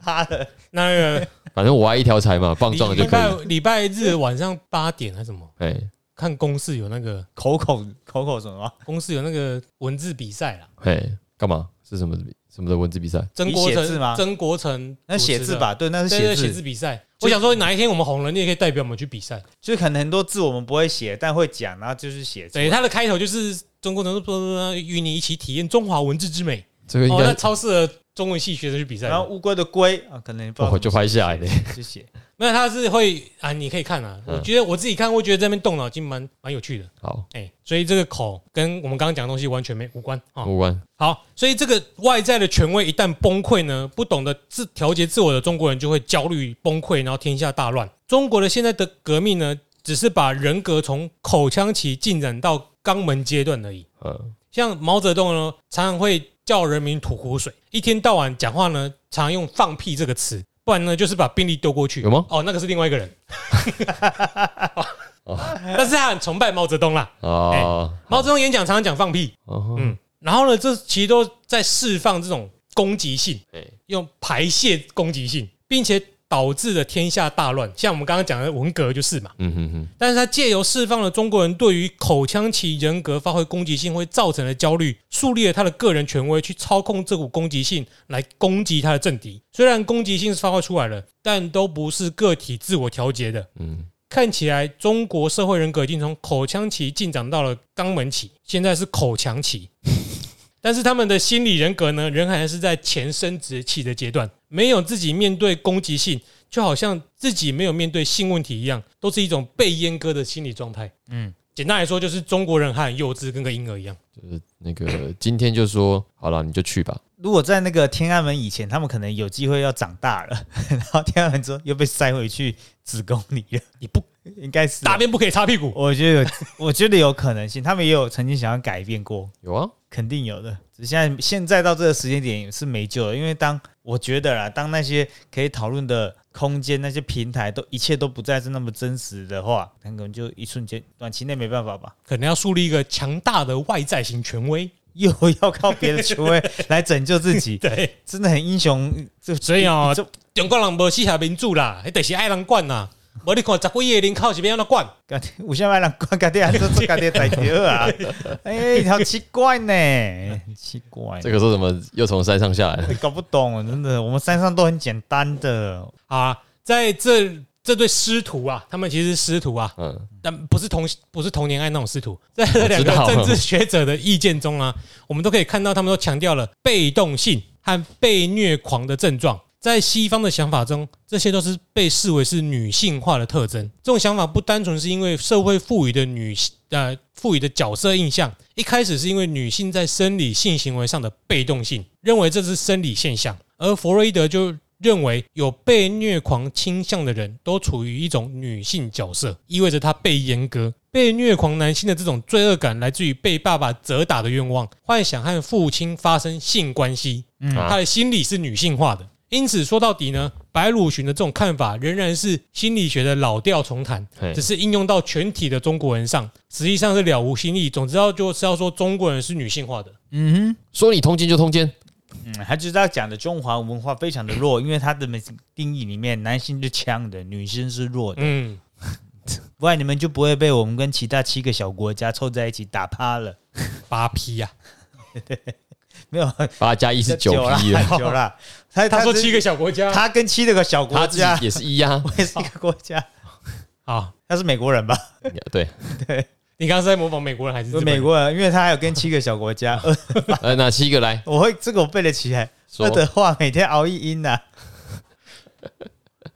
他的
那个
反正我爱一条柴嘛，棒撞了就
礼
可以。
拜礼拜日晚上八点还是什么？
哎
看公视有那个
口口口口什么吗？
公视有那个文字比赛啦。
哎，干嘛？是什么什么的文字比赛？
曾国
你写字吗，
曾国成
那写字吧，对，那是
写
写字
字，比赛。我想说，哪一天我们红了，你也可以代表我们去比赛。
就是可能很多字我们不会写，但会讲，然后就是写字。
对，它的开头就是中国人说与你一起体验中华文字之美。哦，
这个应该
那超适合中文系学生去比赛的。
然后乌龟的龟啊，可能不知道
我就拍下来
的
的。
就写。
没有，他是会啊，你可以看啊。
嗯
我觉得我自己看，会觉得这边动脑筋蛮蛮有趣的。
好
哎，所以这个口跟我们刚刚讲的东西完全没无关啊。
无关。
好，所以这个外在的权威一旦崩溃呢，不懂得自调节自我的中国人就会焦虑崩溃，然后天下大乱。中国的现在的革命呢，只是把人格从口腔期进展到肛门阶段而已。
嗯，
像毛泽东呢，常常会叫人民吐苦水，一天到晚讲话呢，常用放屁这个词，不然呢就是把病例丢过去。
有吗？
哦，那个是另外一个人。但是他很崇拜毛泽东啦。
哦，
毛泽东演讲常常讲放屁，
哦，
嗯，然后呢，这其实都在释放这种攻击性，
哎，
用排泄攻击性，并且导致了天下大乱。像我们刚刚讲的文革就是嘛。
嗯哼哼，
但是他借由释放了中国人对于口腔期人格发挥攻击性会造成的焦虑，树立了他的个人权威，去操控这股攻击性来攻击他的政敌。虽然攻击性是发挥出来了，但都不是个体自我调节的。
嗯，
看起来中国社会人格已经从口腔期进展到了肛门期，现在是口腔期。但是他们的心理人格呢，仍然是在前生殖期的阶段，没有自己面对攻击性，就好像自己没有面对性问题一样，都是一种被阉割的心理状态。
嗯，
简单来说，就是中国人还很幼稚，跟个婴儿一样。
就是那个今天就说好了，你就去吧。
如果在那个天安门以前，他们可能有机会要长大了，然后天安门之后又被塞回去子宫里了，
你不
应该是啊。
大便不可以擦屁股，
我觉得有，我觉得有可能性，他们也有曾经想要改变过，
有啊，
肯定有的。只是现在现在到这个时间点是没救了，因为当我觉得啦，当那些可以讨论的空间、那些平台都一切都不再是那么真实的话，那可能就一瞬间短期内没办法吧，
可能要树立一个强大的外在型权威。
又要靠别的球威来拯救自己，
对，
真的很英雄。这
所以哦
这
中国人无四下民主啦，迄就是爱人管呐。无你看十几个人口是变安怎管？
干有啥人管家己还是做家己代表啊？哎，好奇怪呢，很奇怪，
这个是什么又从山上下来了？
搞不懂，真的，我们山上都很简单的，
啊，在这这对师徒啊，他们其实是师徒啊，
嗯，
但不是同不是童年爱那种师徒，在这两个政治学者的意见中啊，我们都可以看到，他们都强调了被动性和被虐狂的症状。在西方的想法中，这些都是被视为是女性化的特征。这种想法不单纯是因为社会赋予的女性呃赋予的角色印象，一开始是因为女性在生理性行为上的被动性，认为这是生理现象，而弗洛伊德就认为有被虐狂倾向的人都处于一种女性角色，意味着他被阉割。被虐狂男性的这种罪恶感来自于被爸爸责打的愿望，幻想和父亲发生性关系，
嗯。
啊。
他的心理是女性化的。因此说到底呢，白鲁寻的这种看法仍然是心理学的老调重弹，只是应用到全体的中国人上，实际上是了无新意。总之要就是要说中国人是女性化的，
嗯哼。
说你通奸就通奸，
哼，嗯，他就是要讲的中华文化非常的弱，因为他的定义里面，男性是强的，女性是弱的，
嗯，
不然你们就不会被我们跟其他七个小国家凑在一起打趴了。
八批呀、
没有
八加一是九批了，
九啦。他
他说七个小国家，
他跟七个小国家。
己，也是一啊，
我也是一个国家，
啊，
他是美国人吧？
对。
对，你刚刚是在模仿美国人还是人
美国人，因为他还有跟七个小国家，呃
呃，哪七个来
我会这个我背得起来。
说
的话每天熬一音呐，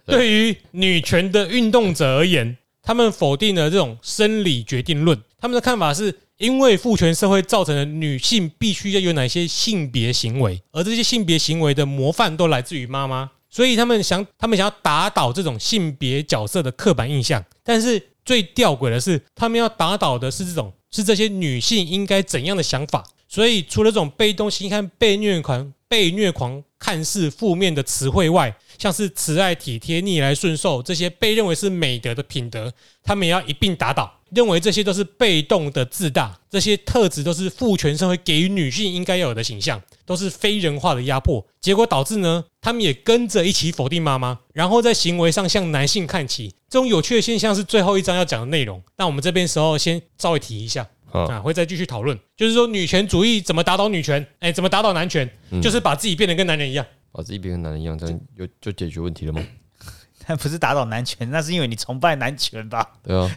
对于女权的运动者而言，他们否定了这种生理决定论。他们的看法是因为父权社会造成的女性必须要有哪些性别行为，而这些性别行为的模范都来自于妈妈，所以他们想，他们想要打倒这种性别角色的刻板印象。但是最吊诡的是，他们要打倒的是这种是这些女性应该怎样的想法。所以，除了这种被动性和被虐狂、被虐狂看似负面的词汇外，像是慈爱、体贴、逆来顺受这些被认为是美德的品德，他们也要一并打倒。认为这些都是被动的自大，这些特质都是父权社会给予女性应该要有的形象，都是非人化的压迫。结果导致呢，他们也跟着一起否定妈妈，然后在行为上向男性看齐。这种有趣的现象是最后一章要讲的内容。那我们这边时候先稍微提一下。
啊，
啊，会再继续讨论，就是说女权主义怎么打倒女权，哎，怎么打倒男权，
嗯
就是把自己变得跟男人一样。
把自己变跟男人一样，这样有就解决问题了吗？
那不是打倒男权，那是因为你崇拜男权吧？
对啊，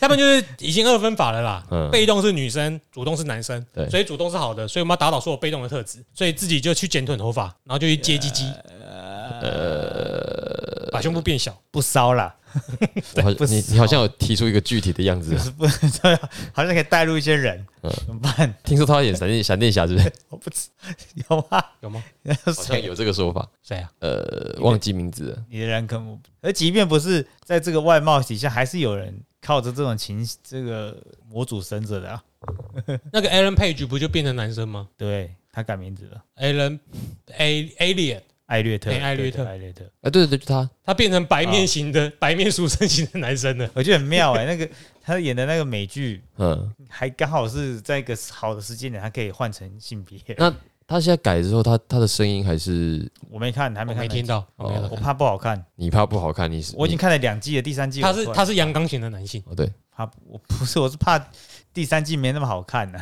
他们就是已经二分法了啦，
嗯
被动是女生，主动是男生，
对
所以主动是好的，所以我们要打倒所有被动的特质，所以自己就去剪短头发，然后就去接鸡鸡，
呃，
把胸部变小。
不骚啦，
你你好像有提出一个具体的样子，
不是好像可以带入一些人，
嗯
怎么办？
听说他要演闪电闪电侠，是不是？
我不知有吗？
有吗？
好像有这个说法，
谁啊？
呃，忘记名字了。
你的人可能，而即便不是在这个外貌底下，还是有人靠着这种情这个模组生着的啊。
那个 Alan Page 不就变成男生吗
对他改名字了
，？Alan A Alien
艾略特，
哎艾略特
艾略特，
啊，对对对，就他
他变成白面型的、白面书生型的男生了。
我觉得很妙哎、那个他演的那个美剧，
嗯，
还刚好是在一个好的时间点，他可以换成性别。
那他现在改之后，他他的声音还是
我没看，还
我
没看，
没听到，我没有
我
看。
怕不好看。
你怕不好看，你是
我已经看了两季了，第三季
他是他是阳刚型的男性。
哦对
他我不是我是怕第三季没那么好看呢、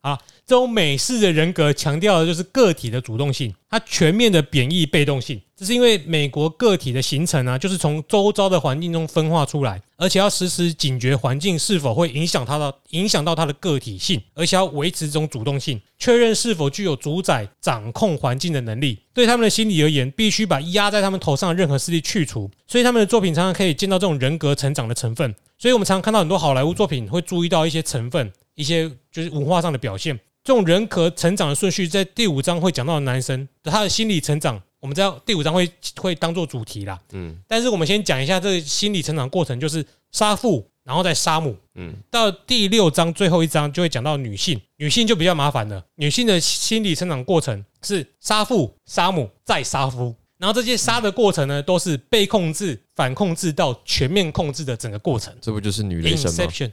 啊，
这种美式的人格强调的就是个体的主动性，它全面的贬义被动性。这是因为美国个体的形成啊，就是从周遭的环境中分化出来，而且要时时警觉环境是否会影响他的影响到他的个体性，而且要维持这种主动性，确认是否具有主宰、掌控环境的能力。对他们的心理而言，必须把压在他们头上的任何势力去除。所以他们的作品常常可以见到这种人格成长的成分。所以我们常常看到很多好莱坞作品会注意到一些成分，一些就是文化上的表现。这种人格成长的顺序，在第五章会讲到的男生他的心理成长，我们知道第五章会会当做主题啦。
嗯
但是我们先讲一下这个心理成长过程，就是杀父，然后再杀母。
嗯
到第六章最后一章就会讲到女性，女性就比较麻烦了。女性的心理成长过程是杀父、杀母再杀夫，然后这些杀的过程呢，都是被控制、反控制到全面控制的整个过程。
这不就是女雷神吗
？Inception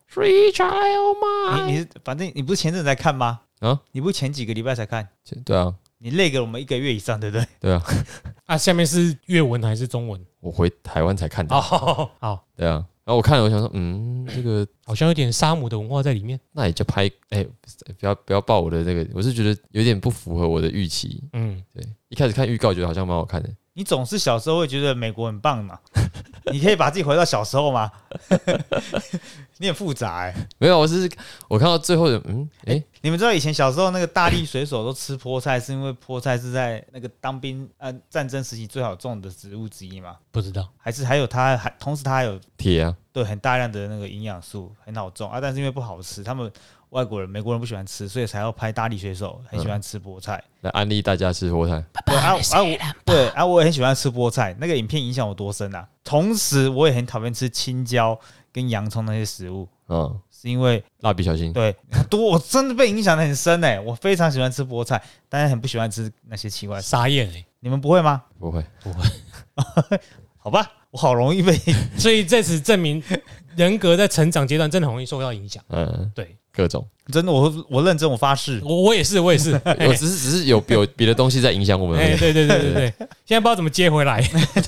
Free Child
你你是反正你不是前阵在看吗？
啊，
你不是前几个礼拜才看？
对啊，
你累给我们一个月以上，对不对？
对啊，
啊，下面是粤文还是中文？
我回台湾才看的，
哦，好，
对啊，然后我看了，我想说，嗯，这个
好像有点沙姆的文化在里面。
那也就拍，哎，不要不要爆我的那个，我是觉得有点不符合我的预期。
嗯，
对，一开始看预告觉得好像蛮好看的，
你总是小时候会觉得美国很棒嘛？你可以把自己回到小时候吗？你很复杂哎、
没有，我是我看到最后的，嗯，哎，
你们知道以前小时候那个大力水手都吃菠菜，是因为菠菜是在那个当兵呃战争时期最好种的植物之一吗？
不知道。
还是还有它还同时它还有
铁啊，
对很大量的那个营养素，很好种啊，但是因为不好吃，他们外国人美国人不喜欢吃，所以才要拍大力水手很喜欢吃菠菜。
来安利大家吃菠菜，
对啊啊我对啊我也很喜欢吃菠菜，那个影片影响我多深啊！同时我也很讨厌吃青椒跟洋葱那些食物，
嗯，
是因为
蜡笔小新，
对多我真的被影响的很深哎、我非常喜欢吃菠菜，但是很不喜欢吃那些奇怪的。
傻眼哎！
你们不会吗？
不会，
好吧，我好容易被
所以在此证明，人格在成长阶段真的很容易受到影响。
嗯，
对
各种，
真的我我认真我发誓，
我我也是，我也是。
我只是 只是有有别的东西在影响我们而
哎，
已。
对对对对对，现在不知道怎么接回来。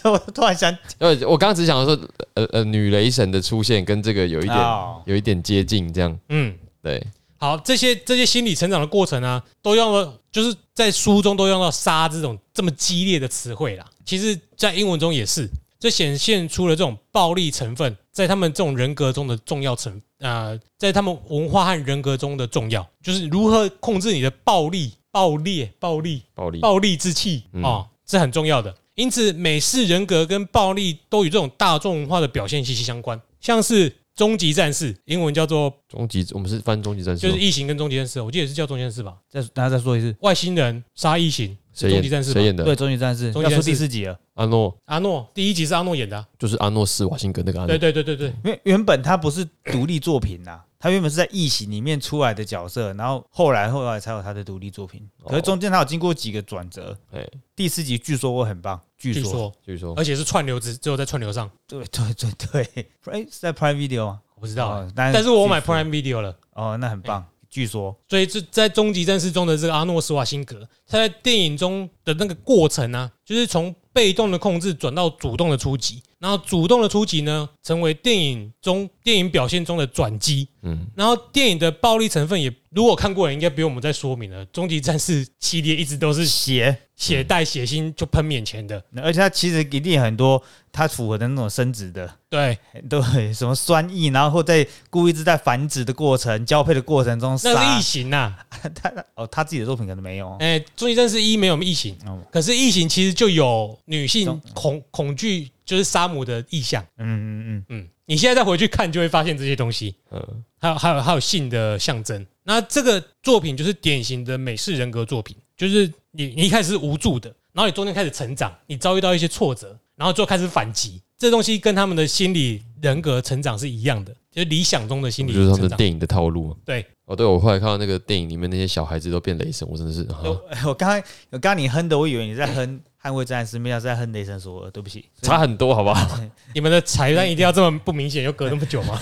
我 突然想
呃我刚刚只想说，呃呃，女雷神的出现跟这个有一点
哦
有一点接近，这样
嗯，
对，
好，这些这些心理成长的过程啊，都用了，就是在书中都用到“杀”这种这么激烈的词汇啦。其实，在英文中也是，这显现出了这种暴力成分在他们这种人格中的重要成啊、呃在他们文化和人格中的重要，就是如何控制你的暴力、暴烈、暴力、
暴力，
暴力之气
啊
哦，是很重要的。因此，美式人格跟暴力都与这种大众文化的表现息息相关，像是终极战士，英文叫做
终极，我们是翻终极战士，
就是异形跟终极战士，我记得也是叫终极战士吧？
再大家再说一次，
外星人杀异形，终极战士
谁？演的？
对，终极战士
终极战士。
第四集了，
阿诺，
阿诺第一集是阿诺演的啊、
就是阿诺斯瓦辛格那个阿诺。
对，对对对对，
因为原本他不是独立作品呐、他原本是在异形里面出来的角色，然后后来后来才有他的独立作品。可是中间他有经过几个转折，
哎，
第四集据说我很棒，据说，
据说，
据说。
而且是串流只只有在串流上，
对对对对，哎是在 Prime Video 吗？
我不知道啊、
哦但
但是我买 Prime Video 了。
哦，那很棒，据说。
所以这在终极战士中的这个阿诺斯瓦辛格，他在电影中的那个过程呢、就是从被动的控制转到主动的出击，然后主动的出击呢，成为电影中电影表现中的转机。
嗯，
然后电影的暴力成分也，如果看过的人应该不用我们再说明了。终极战士系列一直都是
血，
血带血腥就喷面前的，
而且它其实一定很多它符合的那种生殖的，
对，
对，什么酸液，然后在故意是在繁殖的过程、交配的过程中
那
杀
是异形呐、
他哦，他自己的作品可能没有。哦。
哎，终极战士一没有异形，
哦。
可是异形其实实就有女性恐恐惧就是沙姆的意象。
嗯嗯嗯，
嗯，你现在再回去看，就会发现这些东西，
嗯，
还有还有还有性的象征。那这个作品就是典型的美式人格作品，就是你你一开始是无助的，然后你中间开始成长，你遭遇到一些挫折，然后最后开始反击。这东西跟他们的心理人格成长是一样的，就是理想中的心理
就是他。们电影的套路。
对，
哦，对，我后来看到那个电影里面那些小孩子都变雷神，我真的是啊，
我 我刚刚我刚刚你哼的，我以为你在哼《捍卫战士》，没有在恨雷神索尔，对不起。
差很多，好不好？
你们的彩蛋一定要这么不明显，又隔那么久吗？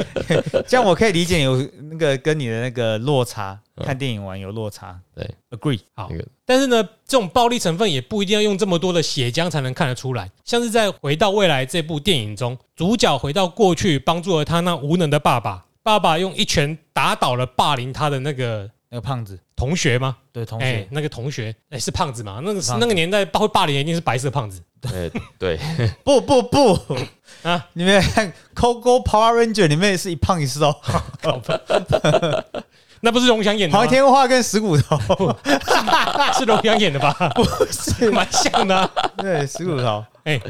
这样我可以理解有那个跟你的那个落差，
嗯
看电影玩有落差。
对
，agree。
好，但是呢，这种暴力成分也不一定要用这么多的血浆才能看得出来。像是在《回到未来》这部电影中，主角回到过去，帮助了他那无能的爸爸。爸爸用一拳打倒了霸凌他的那个
那个胖子，
同学吗？
对同
哎、
学，
那个同学，哎、是胖子嘛？那个是那个年代会霸凌的一定是白色胖子。
对，对，
不不不
啊
啊！你们看《Coco Power Ranger》里面是一胖一瘦，
那不是龙翔演的吗
黄？天化跟石骨头，
是龙翔演的吧？
不是
蛮像的啊、
对石骨头。
哎、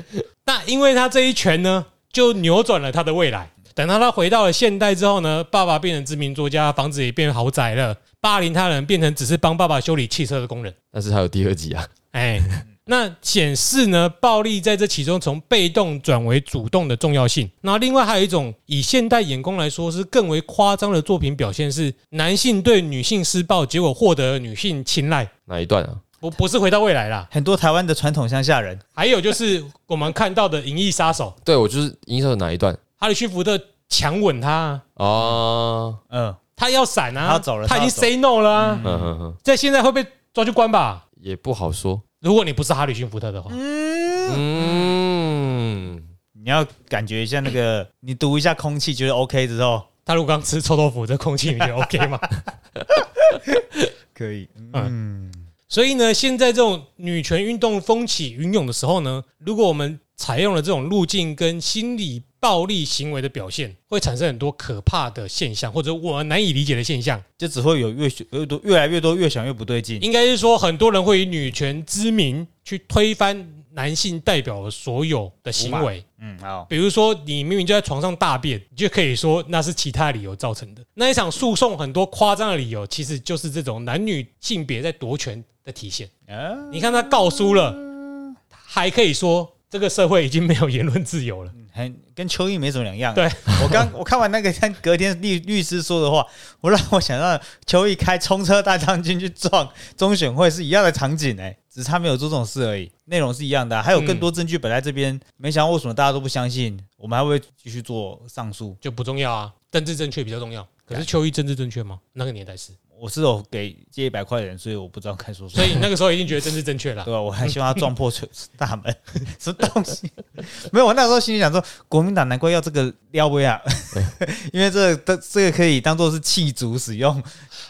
那因为他这一拳呢，就扭转了他的未来。等到他回到了现代之后呢，爸爸变成知名作家，房子也变豪宅了，霸凌他人变成只是帮爸爸修理汽车的工人。
但是还有第二集啊，
哎，那显示呢，暴力在这其中从被动转为主动的重要性。那另外还有一种以现代眼光来说是更为夸张的作品表现是男性对女性施暴，结果获得女性青睐。
哪一段啊？
不不是回到未来啦，
很多台湾的传统乡下人，
还有就是我们看到的《银翼杀手》，
对我就是影射哪一段
哈里逊福特强吻他啊，
哦，
嗯，
他要闪啊，
他要走了
他已经 say no 了啊，
嗯哼哼，
在现在会被抓去关吧？
也不好说，
如果你不是哈里逊福特的话，
嗯，
你要感觉一下那个，你读一下空气，觉得 OK 之后，
他如果刚吃臭豆腐，这空气你觉得 OK 吗？
可以，嗯，
所以呢，现在这种女权运动风起云涌的时候呢，如果我们采用了这种路径跟心理暴力行为的表现，会产生很多可怕的现象，或者我难以理解的现象。
就只会有越越多越来越多越想越不对劲。
应该是说，很多人会以女权之名去推翻男性代表的所有的行为。
嗯，好，
比如说，你明明就在床上大便，你就可以说那是其他理由造成的。那一场诉讼很多夸张的理由，其实就是这种男女性别在夺权的体现。
啊，
你看他告输了，还可以说这个社会已经没有言论自由了。
很跟秋意没什么两样。
对
我刚 我看完那个，看隔天律律师说的话，我让我想到秋意开冲车大将军去撞中选会是一样的场景哎、只是他没有做这种事而已，内容是一样的啊、还有更多证据摆在这边，没想到为什么大家都不相信，我们还会继续做上诉。
就不重要啊，政治正确比较重要。可是秋意政治正确吗？那个年代是，
我是有给借一百块的人，所以我不知道该说什么。
所以那个时候一定觉得政治正确了。
对吧？我还希望他撞破大门，什么东西？没有，我那时候心里想说，国民党难怪要这个撩威啊，因为这个这个可以当做是弃卒使用。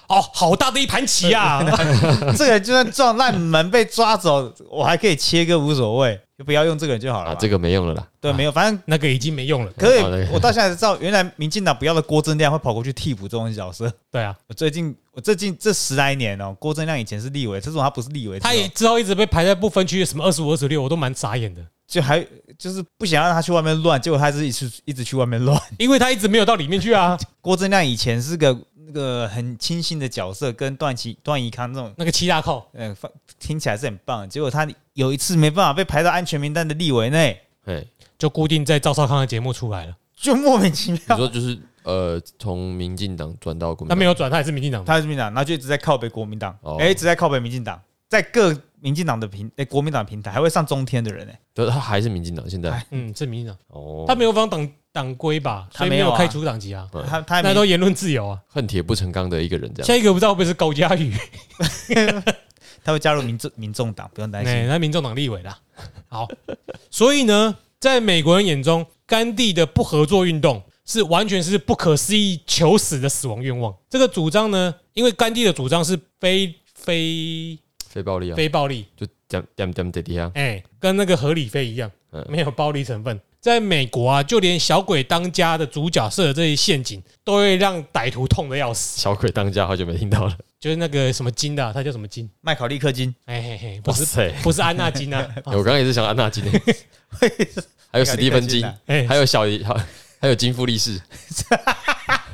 哦，好大的一盘棋啊！
这个就算撞烂门被抓走，我还可以切割无所谓，就不要用这个人就好了。，
啊这个没用了啦，
对，没有，反正
那个已经没用了。
可以。我到现在才知道，原来民进党不要的郭正亮会跑过去替补这种角色。
对啊，
我最近我最近这十来年哦，郭正亮以前是立委，这种他不是立委，
他也之后一直被排在不分区，什么二十五、二十六，我都蛮傻眼的，
就还就是不想让他去外面乱，结果他是一直一直去外面乱。
因为他一直没有到里面去啊。
郭正亮以前是个那个很清新的角色，跟段祺段宜康这种，
那个七大扣，
呃，放听起来是很棒。结果他有一次没办法被排到安全名单的立委内，
哎，
就固定在赵少康的节目出来了。
就莫名其
你
妙。
说就是呃，从民进党转到国民党，
他没有转，他也是民进党的。
他是民进党，然后就一直在靠北国民党，
哦。
哎、一直在靠北民进党，在各民进党的平，哎、国民党平台还会上中天的人、哎，
对，他还是民进党现在。
哎
嗯，是民进党，
哦，
他没有帮党党规吧，所以
他没有
开除党籍啊。
嗯
他他
那都言论自由啊。
恨铁不成钢的一个人这样，
下一个不知道会不会是高嘉瑜？
他会加入民众民众党，不用担
哎，
心。
那民众党立委啦。好，所以呢，在美国人眼中，甘地的不合作运动是完全是不可思议求死的死亡愿望。这个主张呢，因为甘地的主张是非非
非暴力啊，
非暴力，
就点点点点点啊，
哎，跟那个合理非一样
嗯，
没有暴力成分。在美国啊，就连小鬼当家的主角设的这些陷阱，都会让歹徒痛得要死。
小鬼当家，好久没听到了，
就是那个什么金的啊，他叫什么金？
麦考利克金，
哎嘿嘿，不是！不是安娜金啊，
我刚刚也是想安娜金。欸，还有史蒂芬金，
哎
还有小还还有金富力士，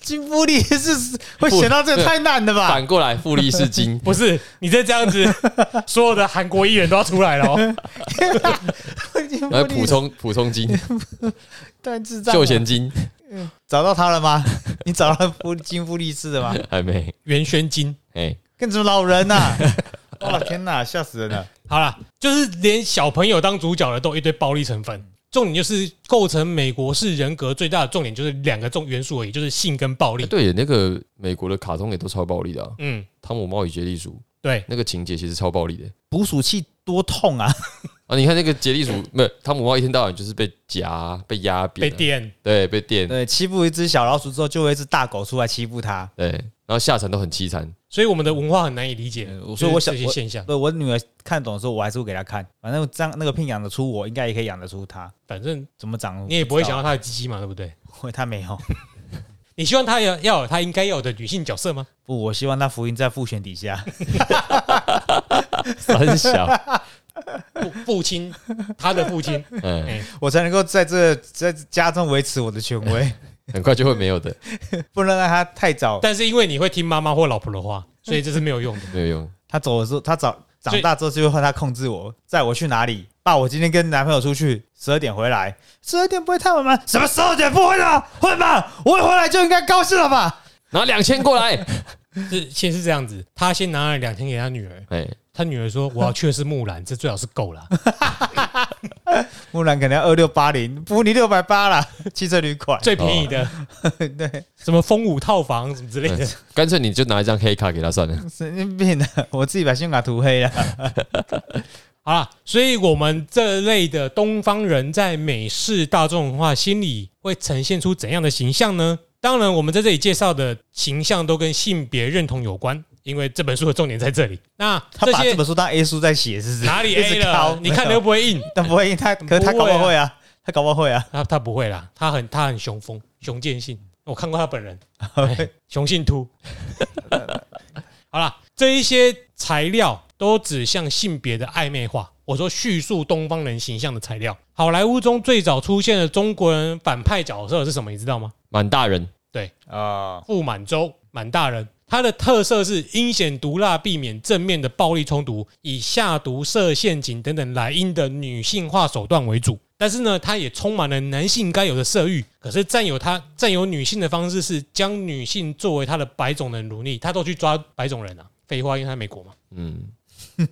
金复利是会选到这个太难了吧？
反过来富力士金，
不是你再这样子，所有的韩国艺人都要出来了
来
利
补充补充金，
太智障了。
救贤金
找到他了吗？你找到复金复利是的吗？
还没，
袁宣金，
哎，
跟什么老人呐、哇天哪，吓死人了！
好了，就是连小朋友当主角的都有一堆暴力成分。重点就是构成美国式人格最大的重点就是两个重元素而已，就是性跟暴力。
对，那个美国的卡通也都超暴力的啊，
嗯，
汤姆猫与杰利鼠
对，
那个情节其实超暴力的
捕鼠器多痛啊！
啊！你看那个杰利鼠，没有汤姆猫一天到晚就是被夹、被压扁啊，
被电，
对，被电，
对，欺负一只小老鼠之后，就会一只大狗出来欺负它。
对，然后下场都很凄惨。
所以我们的文化很难以理解
呃，所以我
就是
想我
这些现象。
对我女儿看懂的时候，我还是会给她看。反正这样那个聘养得出我，应该也可以养得出她。
反正
怎么长？
你也不会想
要，
她的鸡鸡嘛，对不对？
会她没有。
你希望她要要有他应该要有的女性角色吗？
不，我希望她福音在父权底下。
很小，
父父亲，他的父亲，
嗯，
哎，
我才能够在这在家中维持我的权威，
很快就会没有的，
不能让他太早。
但是因为你会听妈妈或老婆的话，所以这是没有用的。
没有用。
他走的时候，他长长大之后就会换他控制我，载我去哪里。爸，我今天跟男朋友出去，十二点回来，十二点不会太晚吗？什么十二点不会的？会吧？我一回来就应该高兴了吧？
拿两千过来，
是先是这样子，他先拿了两千给他女儿，
哎，
他女儿说我要去的是木兰，这最好是够了。
木兰可能要二六八零，补你六百八啦，汽车旅馆。
最便宜的，
对，
什么风舞套房什么之类的。
干脆你就拿一张黑卡给他算了。
神经病的，我自己把信用卡涂黑了。
好了，所以我们这类的东方人在美式大众文化心里会呈现出怎样的形象呢？当然，我们在这里介绍的形象都跟性别认同有关，因为这本书的重点在这里。那
他把这本书当 A 书在写，是不是？
哪里 A 了？你看的又不会印，
但不会印，他可是他搞不好会啊，他搞不好会啊。
他他不会啦，他很他很雄风雄健性，我看过他本人，哎雄性秃。好了，这一些材料都指向性别的暧昧化。我说叙述东方人形象的材料，好莱坞中最早出现的中国人反派角色是什么？你知道吗？
满大人，对
啊，
傅满洲，满大人。他的特色是阴险毒辣，避免正面的暴力冲突，以下毒、设陷阱等等来阴的女性化手段为主。但是呢，它也充满了男性该有的色欲。可是占有他占有女性的方式是将女性作为他的白种人奴隶，他都去抓白种人啊。废话，因为他在美国嘛。
嗯，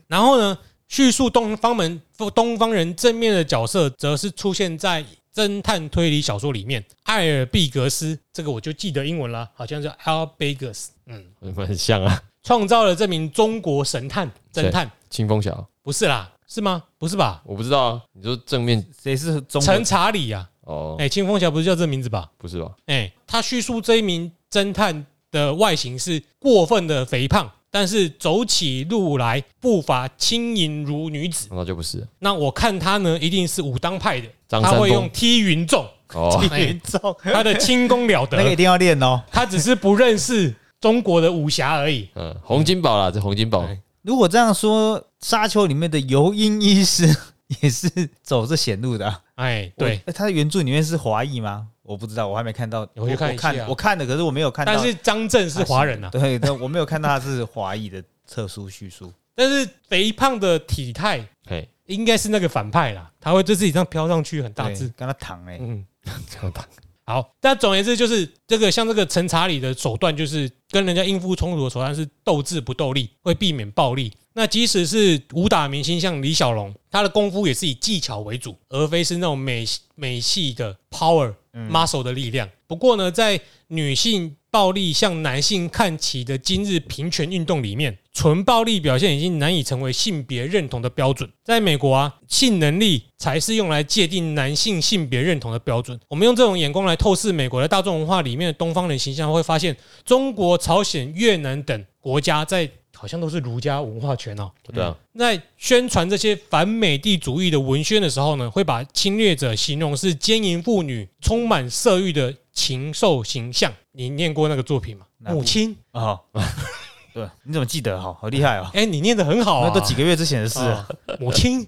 然后呢，叙述东方人东方人正面的角色，则是出现在侦探推理小说里面。艾尔毕格斯，这个我就记得英文了，好像叫 Al Bigus，嗯，
很像啊。
创造了这名中国神探侦探，
清风侠，
不是啦，是吗？不是吧？
我不知道啊。你说正面
谁是中
陈？查理呀、
哦
啊，，哎、清风侠不是叫这名字吧？
不是吧？
哎、他叙述这一名侦探的外形是过分的肥胖，但是走起路来步伐轻盈如女子。
那就不是
那我看他呢，一定是武当派的，他会用
丰
踢云纵，
哦。
严重，
他的轻功了得，
那个一定要练哦。
他只是不认识中国的武侠而已。
嗯，洪金宝啦，这洪金宝
哎
如果这样说，《沙丘》里面的尤因医师 也是走这险路的啊、
哎，对，
我，他的原著里面是华裔吗？我不知道，我还没看到。
我去看一下
我看我看的，可是我没有看到。
但是张震是华人啊，
对，但我没有看到他是华裔的特殊叙述。
但是肥胖的体态
嘿，
应该是那个反派啦，他会对自己这样飘上去，很大
对
致。
跟他躺哎、
嗯，
这样打
好，但总而言之，就是这个像这个陈查理的手段，就是跟人家应付冲突的手段是斗智不斗力，会避免暴力。那即使是武打明星像李小龙，他的功夫也是以技巧为主，而非是那种美美系的 power
嗯
muscle 的力量。不过呢，在女性暴力向男性看齐的今日平权运动里面，纯暴力表现已经难以成为性别认同的标准。在美国啊，性能力才是用来界定男性性别认同的标准。我们用这种眼光来透视美国的大众文化里面的东方人形象，会发现中国、朝鲜、越南等国家在好像都是儒家文化圈哦，
对啊，
在宣传这些反美帝主义的文宣的时候呢，会把侵略者形容是奸淫妇女、充满色欲的禽兽形象。你念过那个作品吗？母亲，
哦，对，你怎么记得？好好厉害哦！
哎，你念的很好啊，
那都几个月之前的事了。
哦母亲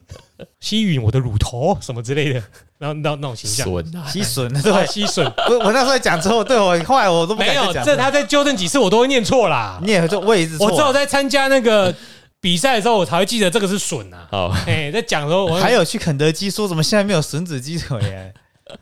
吸吮我的乳头什么之类的，然后那那种形象。
损啊，
吸吮，
啊
对，
吸吮
我我那时候讲之后，对我后来我都
没有
讲。
这他在纠正几次我都会念错啦。
你也就我也一直错
我只有在参加那个比赛的时候，我才会记得这个是笋啊。
好，
哎，在讲的时候我
还有去肯德基说怎么现在没有吮指鸡腿耶？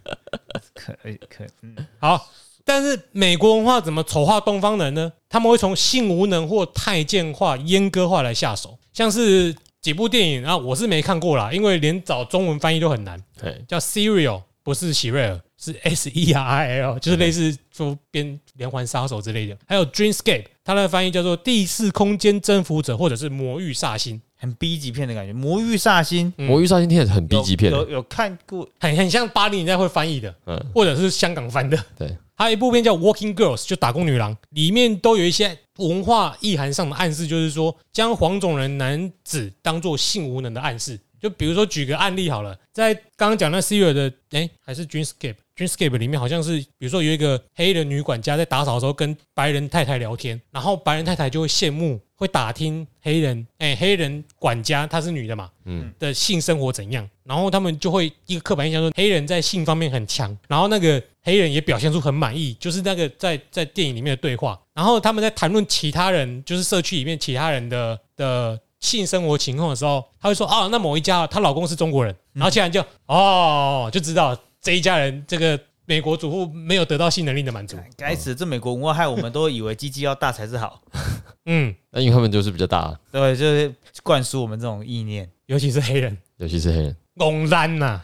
可可嗯，
好，但是美国文化怎么丑化东方人呢？他们会从性无能或太监化、阉割化来下手，像是几部电影啊，我是没看过啦，因为连找中文翻译都很难，
对，
叫 Serial，不是喜瑞尔，是 S E R I L，就是类似说编连环杀手之类的。还有 Dreamscape，它的翻译叫做第四空间征服者，或者是魔域煞星，
很 B 级片的感觉，魔域煞星。
嗯
魔域煞星听起来很 B 级片，
有有有看过。
很很像八零年代会翻译的，
嗯，
或者是香港翻的。
对，
还有一部片叫《Working Girls》，就打工女郎，里面都有一些文化意涵上的暗示，就是说将黄种人男子当做性无能的暗示。就比如说举个案例好了，在刚刚讲那 Serial 的，哎、还是 Dreamscape。Dreamscape 里面好像是，比如说有一个黑人女管家在打扫的时候跟白人太太聊天，然后白人太太就会羡慕，会打听黑人，哎、黑人管家她是女的嘛，
嗯
的性生活怎样，然后他们就会一个刻板印象说黑人在性方面很强，然后那个黑人也表现出很满意，就是那个在在电影里面的对话，然后他们在谈论其他人，就是社区里面其他人的的性生活情况的时候，他会说啊，那某一家她老公是中国人，然后其他人就哦就知道这一家人这个美国主妇没有得到性能力的满足，
该死，这美国文化害我们都以为鸡鸡要大才是好，
嗯，
那因为他们就是比较大，
对，就是灌输我们这种意念。
尤其是黑人，
尤其是黑人，
公然呐，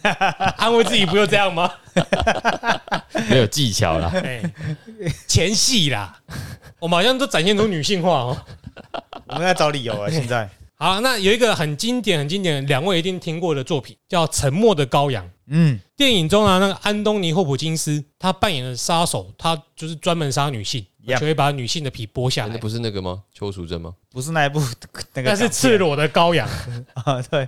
安慰自己不就这样吗？
没有技巧啦。
哎，前戏啦，我们好像都展现出女性化哦。
我们在找理由啊，现在，
好，那有一个很经典、很经典，两位一定听过的作品，叫《沉默的羔羊》。
嗯，
电影中啊，那个安东尼·霍普金斯他扮演的杀手，他就是专门杀女性就会把女性的皮剥下来。
那不是那个吗？邱淑贞吗？
不是那一部那个，
那是赤裸的羔羊，
啊，对，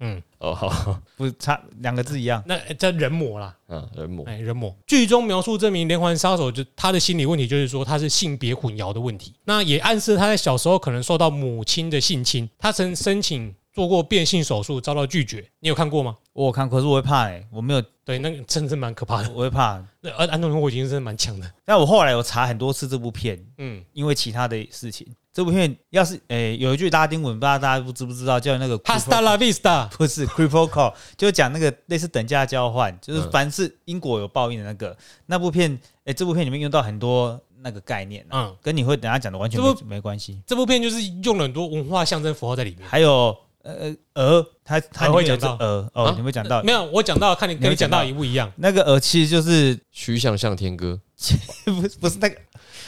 嗯，
哦，好，
不是差两个字一样。
那叫人魔啦，
嗯，人魔，
哎，人魔。剧中描述这名连环杀手，就他的心理问题，就是说他是性别混淆的问题。那也暗示他在小时候可能受到母亲的性侵，他曾申请做过变性手术，遭到拒绝。你有看过吗？
我有看，可是我会怕哎，我没有，
对，那个真的是蛮可怕的。
我会怕。
那安安东尼·霍普金斯真的蛮强的，
但我后来有查很多次这部片，
嗯，
因为其他的事情。这部片要是诶、有一句拉丁文，不知道大家不知不知道，叫那个
哈斯塔拉 vista，
不是 c r i p o call，就讲那个类似等价交换，就是
嗯
凡是因果有报应的那个。那部片，诶、这部片里面用到很多那个概念、啊，
嗯，
跟你会等下讲的完全
这
没没关系。
这部片就是用了很多文化象征符号在里面。
还有呃鹅，它它里面有只
还会讲到。
鹅哦，
啊？
你会讲到。
没有，我讲到看你跟你讲到一不一样，
那个鹅，其实就是
徐想向天歌，
不是 不是那个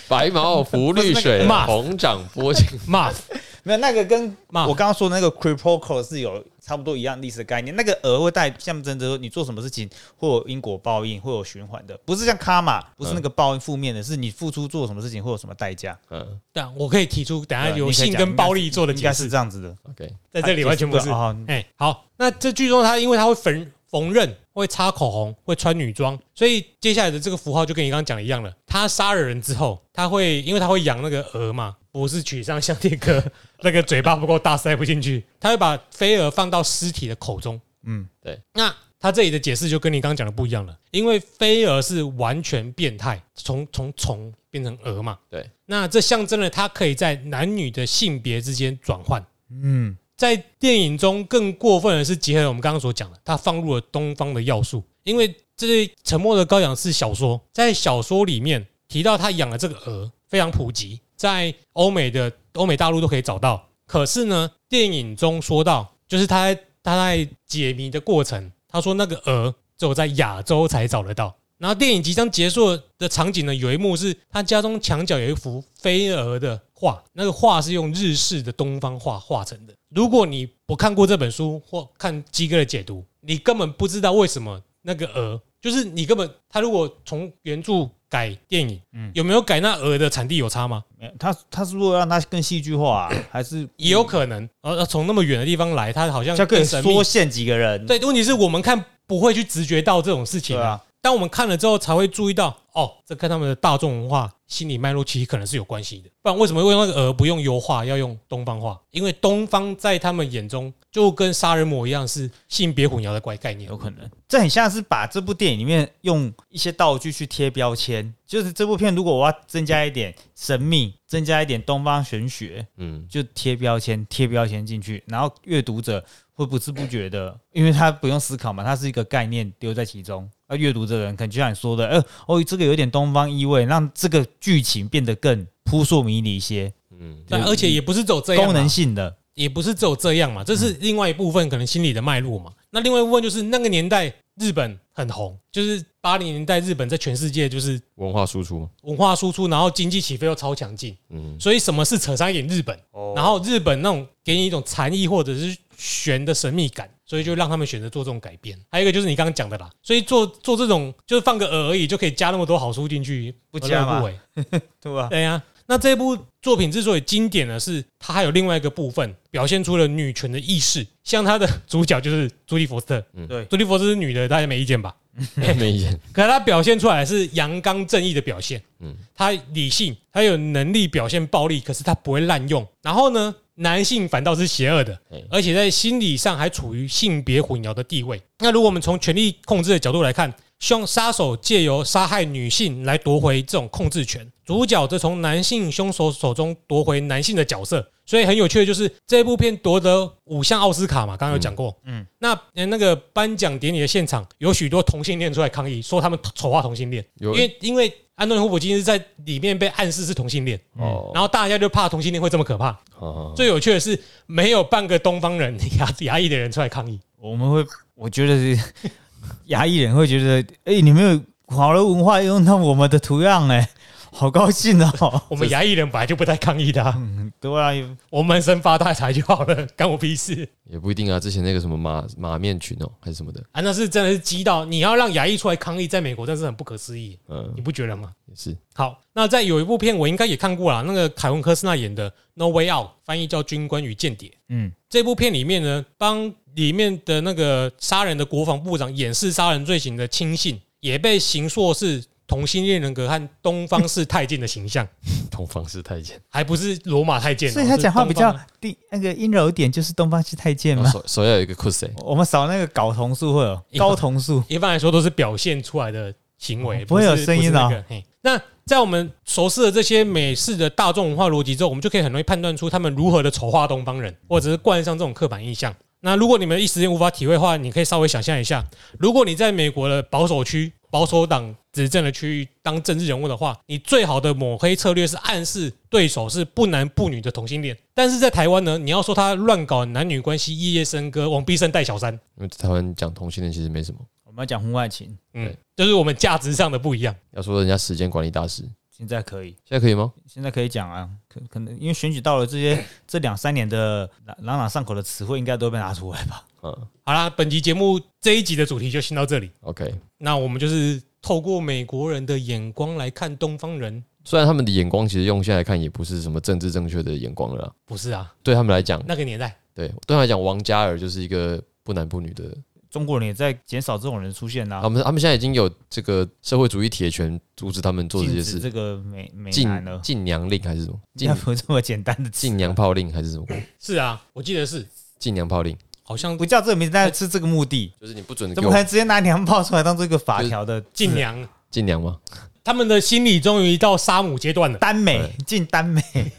白毛浮绿水，红掌拨清。
muff
没有那个跟我刚刚说的那个 c r i p o call 是有差不多一样历史的概念。那个鹅会带象征着你做什么事情会有因果报应，会有循环的，不是像卡玛，不是那个报应负面的，是你付出做什么事情会有什么代价。
嗯
对啊，我可以提出等下有性跟暴力做的
应该是，这样子的
，，OK，
在这里完全不是。
哦，
哎，好，那这剧中他因为他会缝缝纫，会擦口红，会穿女装，所以接下来的这个符号就跟你刚刚讲的一样了。他杀了人之后，他会因为他会养那个鹅嘛，不是取上像天哥 那个嘴巴不够大塞不进去，他会把飞蛾放到尸体的口中。
嗯，对
那他这里的解释就跟你刚刚讲的不一样了，因为飞蛾是完全变态，从从虫变成蛾嘛。
对，
那这象征了它可以在男女的性别之间转换。
嗯，
在电影中更过分的是结合我们刚刚所讲的，它放入了东方的要素，因为这《沉默的羔羊》是小说，在小说里面提到他养的这个鹅非常普及，在欧美的欧美大陆都可以找到。可是呢，电影中说到，就是他他在解谜的过程，他说那个鹅只有在亚洲才找得到。然后电影即将结束的场景呢，有一幕是他家中墙角有一幅飞蛾的画，那个画是用日式的东方画画成的。如果你不看过这本书或看鸡哥的解读，你根本不知道为什么那个鹅，就是你根本他如果从原著改电影，
嗯
有没有改那鹅的产地有差吗？
没有他他是如果让他更戏剧化、啊，还是
也有可能，呃，从那么远的地方来，他好像
就
更神秘
缩限几个人？
对，问题是我们看不会去直觉到这种事情啊，当我们看了之后，才会注意到，哦，这跟他们的大众文化心理脉络其实可能是有关系的。不然为什么会用那个鹅不用油画，要用东方画？因为东方在他们眼中就跟杀人魔一样，是性别混淆的怪概念
有。可能，这很像是把这部电影里面用一些道具去贴标签。就是这部片，如果我要增加一点神秘，增加一点东方玄学，
嗯，
就贴标签，贴标签进去，然后阅读者会不知不觉的，因为他不用思考嘛，它是一个概念丢在其中。而阅读的人可能就像你说的，呃，哦，这个有点东方意味，让这个剧情变得更扑朔迷离一些，
嗯，
但而且也不是走这样啊，
功能性的。
也不是只有这样嘛，这是另外一部分可能心理的脉络嘛。那另外一部分就是那个年代日本很红，就是八零年代日本在全世界就是
文化输出。嘛，
文化输出，然后经济起飞又超强劲，
嗯，
所以什么事扯上一点日本，
哦。
然后日本那种给你一种禅意或者是玄的神秘感，所以就让他们选择做这种改变。还有一个就是你刚刚讲的啦，所以做做这种就是放个饵而已，就可以加那么多好书进去，
不加
不为？
对吧？
对呀、那这部作品之所以经典呢，是它还有另外一个部分表现出了女权的意识，像它的主角就是朱莉·佛斯特，嗯
对，
朱莉·佛斯特是女的，大家没意见吧？
没意见，
可是她表现出来是阳刚正义的表现，
嗯
嗯，她理性，她有能力表现暴力，可是她不会滥用。然后呢，男性反倒是邪恶的
哎，
而且在心理上还处于性别混淆的地位。那如果我们从权力控制的角度来看，希望杀手借由杀害女性来夺回这种控制权，主角则从男性凶手手中夺回男性的角色。所以很有趣的就是这部片夺得五项奥斯卡嘛，刚刚有讲过。
嗯
嗯，那呃那个颁奖典礼的现场有许多同性恋出来抗议，说他们丑化同性恋，因为因为安东尼·霍普金斯在里面被暗示是同性恋，
哦，
然后大家就怕同性恋会这么可怕。
哦
最有趣的是，没有半个东方人牙牙医的人出来抗议。
我们会，我觉得是 牙医人会觉得，哎、你们有好的文化用到我们的图样、哎，好高兴哦。
我们牙医人本来就不太抗议的、啊，
嗯，对啊，
我们生发大财就好了，干我屁事
也不一定啊。之前那个什么马马面群哦，还是什么的，
啊！那是真的是激到你要让牙医出来抗议，在美国真是很不可思议，
嗯
你，不觉得吗？
也是，
好，那在有一部片我应该也看过啦，那个凯文科斯纳演的《No Way Out》，翻译叫《军官与间谍》。
嗯，
这部片里面呢，帮里面的那个杀人的国防部长掩饰杀人罪行的亲信，也被刑硕是同性恋人格和东方式太监的形象，
东方式太监，
还不是罗马太监哦。
所以他讲话比较低，那个阴柔一点，就是东方式太监嘛。
后手手要有一个 c u s
我们扫那个睾酮素会有睾酮素，
一般来说都是表现出来的行为，
哦不会有
是
声音哦
那个嘿那在我们熟悉了这些美式的大众文化逻辑之后，我们就可以很容易判断出他们如何的丑化东方人，或者是冠上这种刻板印象。那如果你们一时间无法体会的话，你可以稍微想象一下，如果你在美国的保守区、保守党执政的区域当政治人物的话，你最好的抹黑策略是暗示对手是不男不女的同性恋。但是在台湾呢，你要说他乱搞男女关系、夜夜笙歌、往逼声带小三，
因为台湾讲同性恋其实没什么，
我们要讲婚外情，
嗯，就是我们价值上的不一样。
要说人家时间管理大师，
现在可以，
现在可以吗？
现在可以讲啊，可可能因为选举到了，这些这两三年的朗朗朗上口的词汇，应该都被拿出来吧？
嗯
好啦，本集节目这一集的主题就先到这里。
，OK。
那我们就是透过美国人的眼光来看东方人，
虽然他们的眼光其实用现在来看也不是什么政治正确的眼光了啦，
不是啊？
对他们来讲，
那个年代，
对对他们来讲，王嘉尔就是一个不男不女的，
中国人也在减少这种人出现啦、
他们他们现在已经有这个社会主义铁拳阻止他们做这些事，
这个美美
禁
男了，
禁娘令还是什么？禁
应该不是这么简单的词
禁娘炮令还是什么？
是啊，我记得是，
禁娘炮令
好像
不叫这个名字，但是是这个目的。
就是你不准给
怎么可
我
能直接拿娘炮出来当做一个法条的
禁娘，
禁娘吗？
他们的心理终于到杀母阶段了。
耽美
对
进耽美？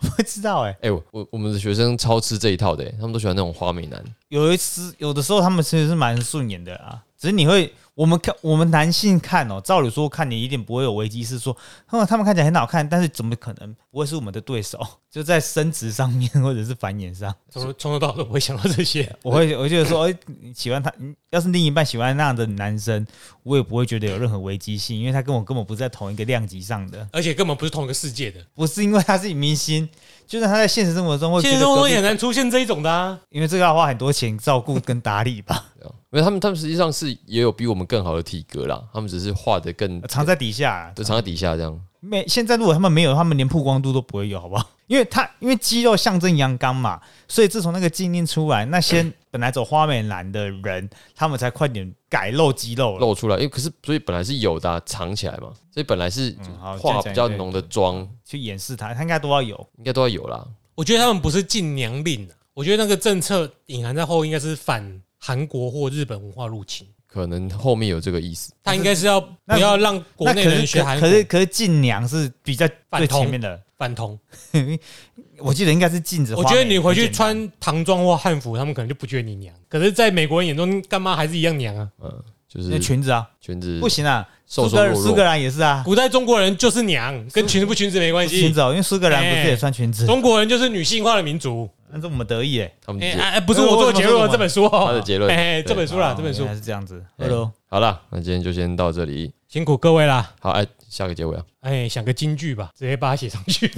不 不知道哎、
哎、我我我们的学生超吃这一套的、欸他们都喜欢那种花美男。
有一次有的时候他们其实是蛮顺眼的啊，只是你会我们看我们男性看哦，照理说看你一定不会有危机，是说他们他们看起来很好看，但是怎么可能不会是我们的对手？就在生殖上面或者是繁衍上，
从头从头到尾都不会想到这些。
我会我觉得说，哎、你喜欢他，你要是另一半喜欢那样的男生，我也不会觉得有任何危机性，因为他跟我根本不是在同一个量级上的，
而且根本不是同一个世界的，
不是因为他是明星，就是他在现实生活中会
现实生活中也很难出现这一种的啊。
因为这个要花很多钱照顾跟打理吧，
因为他们他们实际上是也有比我们更好的体格啦，他们只是画的更
藏在底下、啊，
就藏在底下这样。
没现在如果他们没有，他们连曝光度都不会有，好不好？因为他因为肌肉象征阳刚嘛，所以自从那个禁令出来，那些 本来走花美男的人，他们才快点改露肌肉了。
露出来，因为可是所以本来是有的啊、藏起来嘛，所以本来是
嗯好
化比较浓的妆，
去掩饰它，他应该都要有。
应该都要有啦。
我觉得他们不是禁娘令啊，我觉得那个政策隐含在后，应该是反韩国或日本文化入侵。
可能后面有这个意思，
他应该是要
那
不要让国内人学韩国
可可是可是禁娘是比较最前面的，
反同。
我记得应该是禁止。
我觉得你回去穿唐装或汉服，他们可能就不觉得你娘。可是，在美国人眼中，干妈还是一样娘啊。
嗯，就
那
是
裙子啊，
裙子
不行啊，
瘦
苏格苏格兰也是啊，
古代中国人就是娘，跟裙子不裙子没关系。
裙子哦，因为苏格兰不是也穿裙子，
中国人就是女性化的民族。
那是我们得意哎。
哎
他们哎
哎，不是我做的结论哦，这本书哦，
他的结论
哎，
对
这本书啦，
哦
这本书
还是这样子。
哎
Hello，
好了，那今天就先到这里。
辛苦各位啦。
好，哎，下个结尾啊，
哎，想个金句吧，直接把它写上去。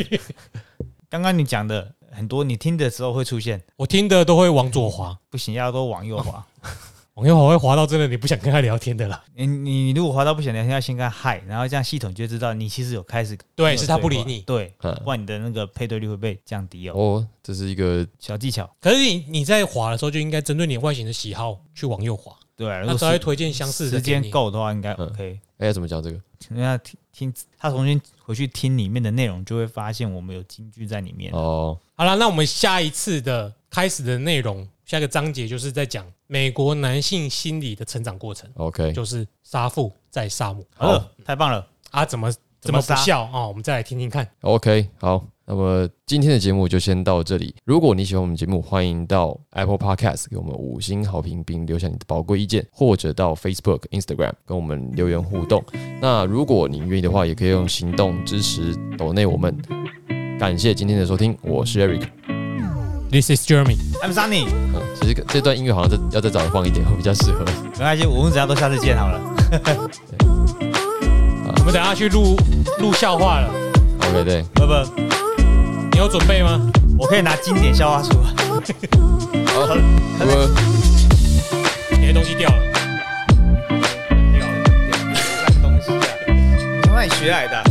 刚刚你讲的很多，你听的时候会出现，
我听的都会往左滑，
不行要都往右滑。
往右滑会滑到真的你不想跟他聊天的啦。
你你如果滑到不想聊天，要先跟他嗨，然后这样系统就知道你其实有开始
对，是他不理你。
对，
嗯
不然你的那个配对率会被降低哦。
哦，这是一个
小技巧，
可是你你在滑的时候就应该针对你外形的喜好去往右滑，
对啊，如
他才会
时
推荐相似的
时间
给你。
够的话，应该
嗯
OK。
哎，要怎么讲这个？
因为他听听他重新回去听里面的内容，就会发现我们有金句在里面。
哦，
好了，那我们下一次的开始的内容，下一个章节就是在讲美国男性心理的成长过程
，OK，
就是杀父再杀母
好了，太棒了，
啊，怎么怎么
杀
孝啊？我们再来听听看。
OK，好，那么今天的节目就先到这里。如果你喜欢我们节目，欢迎到 Apple Podcast 给我们五星好评，并留下你的宝贵意见，或者到 Facebook、Instagram 跟我们留言互动。那如果你愿意的话，也可以用行动支持抖内我们。感谢今天的收听，我是 Eric。
This is
Jeremy，I'm Sunny，
嗯，其实这段音乐好像再要再早放一点，会比较适合。
没关系，我们只要都下次见好了。
我们等下去录录笑话了
，OK，对，
不不，
你有准备吗？
我可以拿经典笑话出来。
好，那么
你的东西掉了，
掉了，烂东西啊！从哪里学来的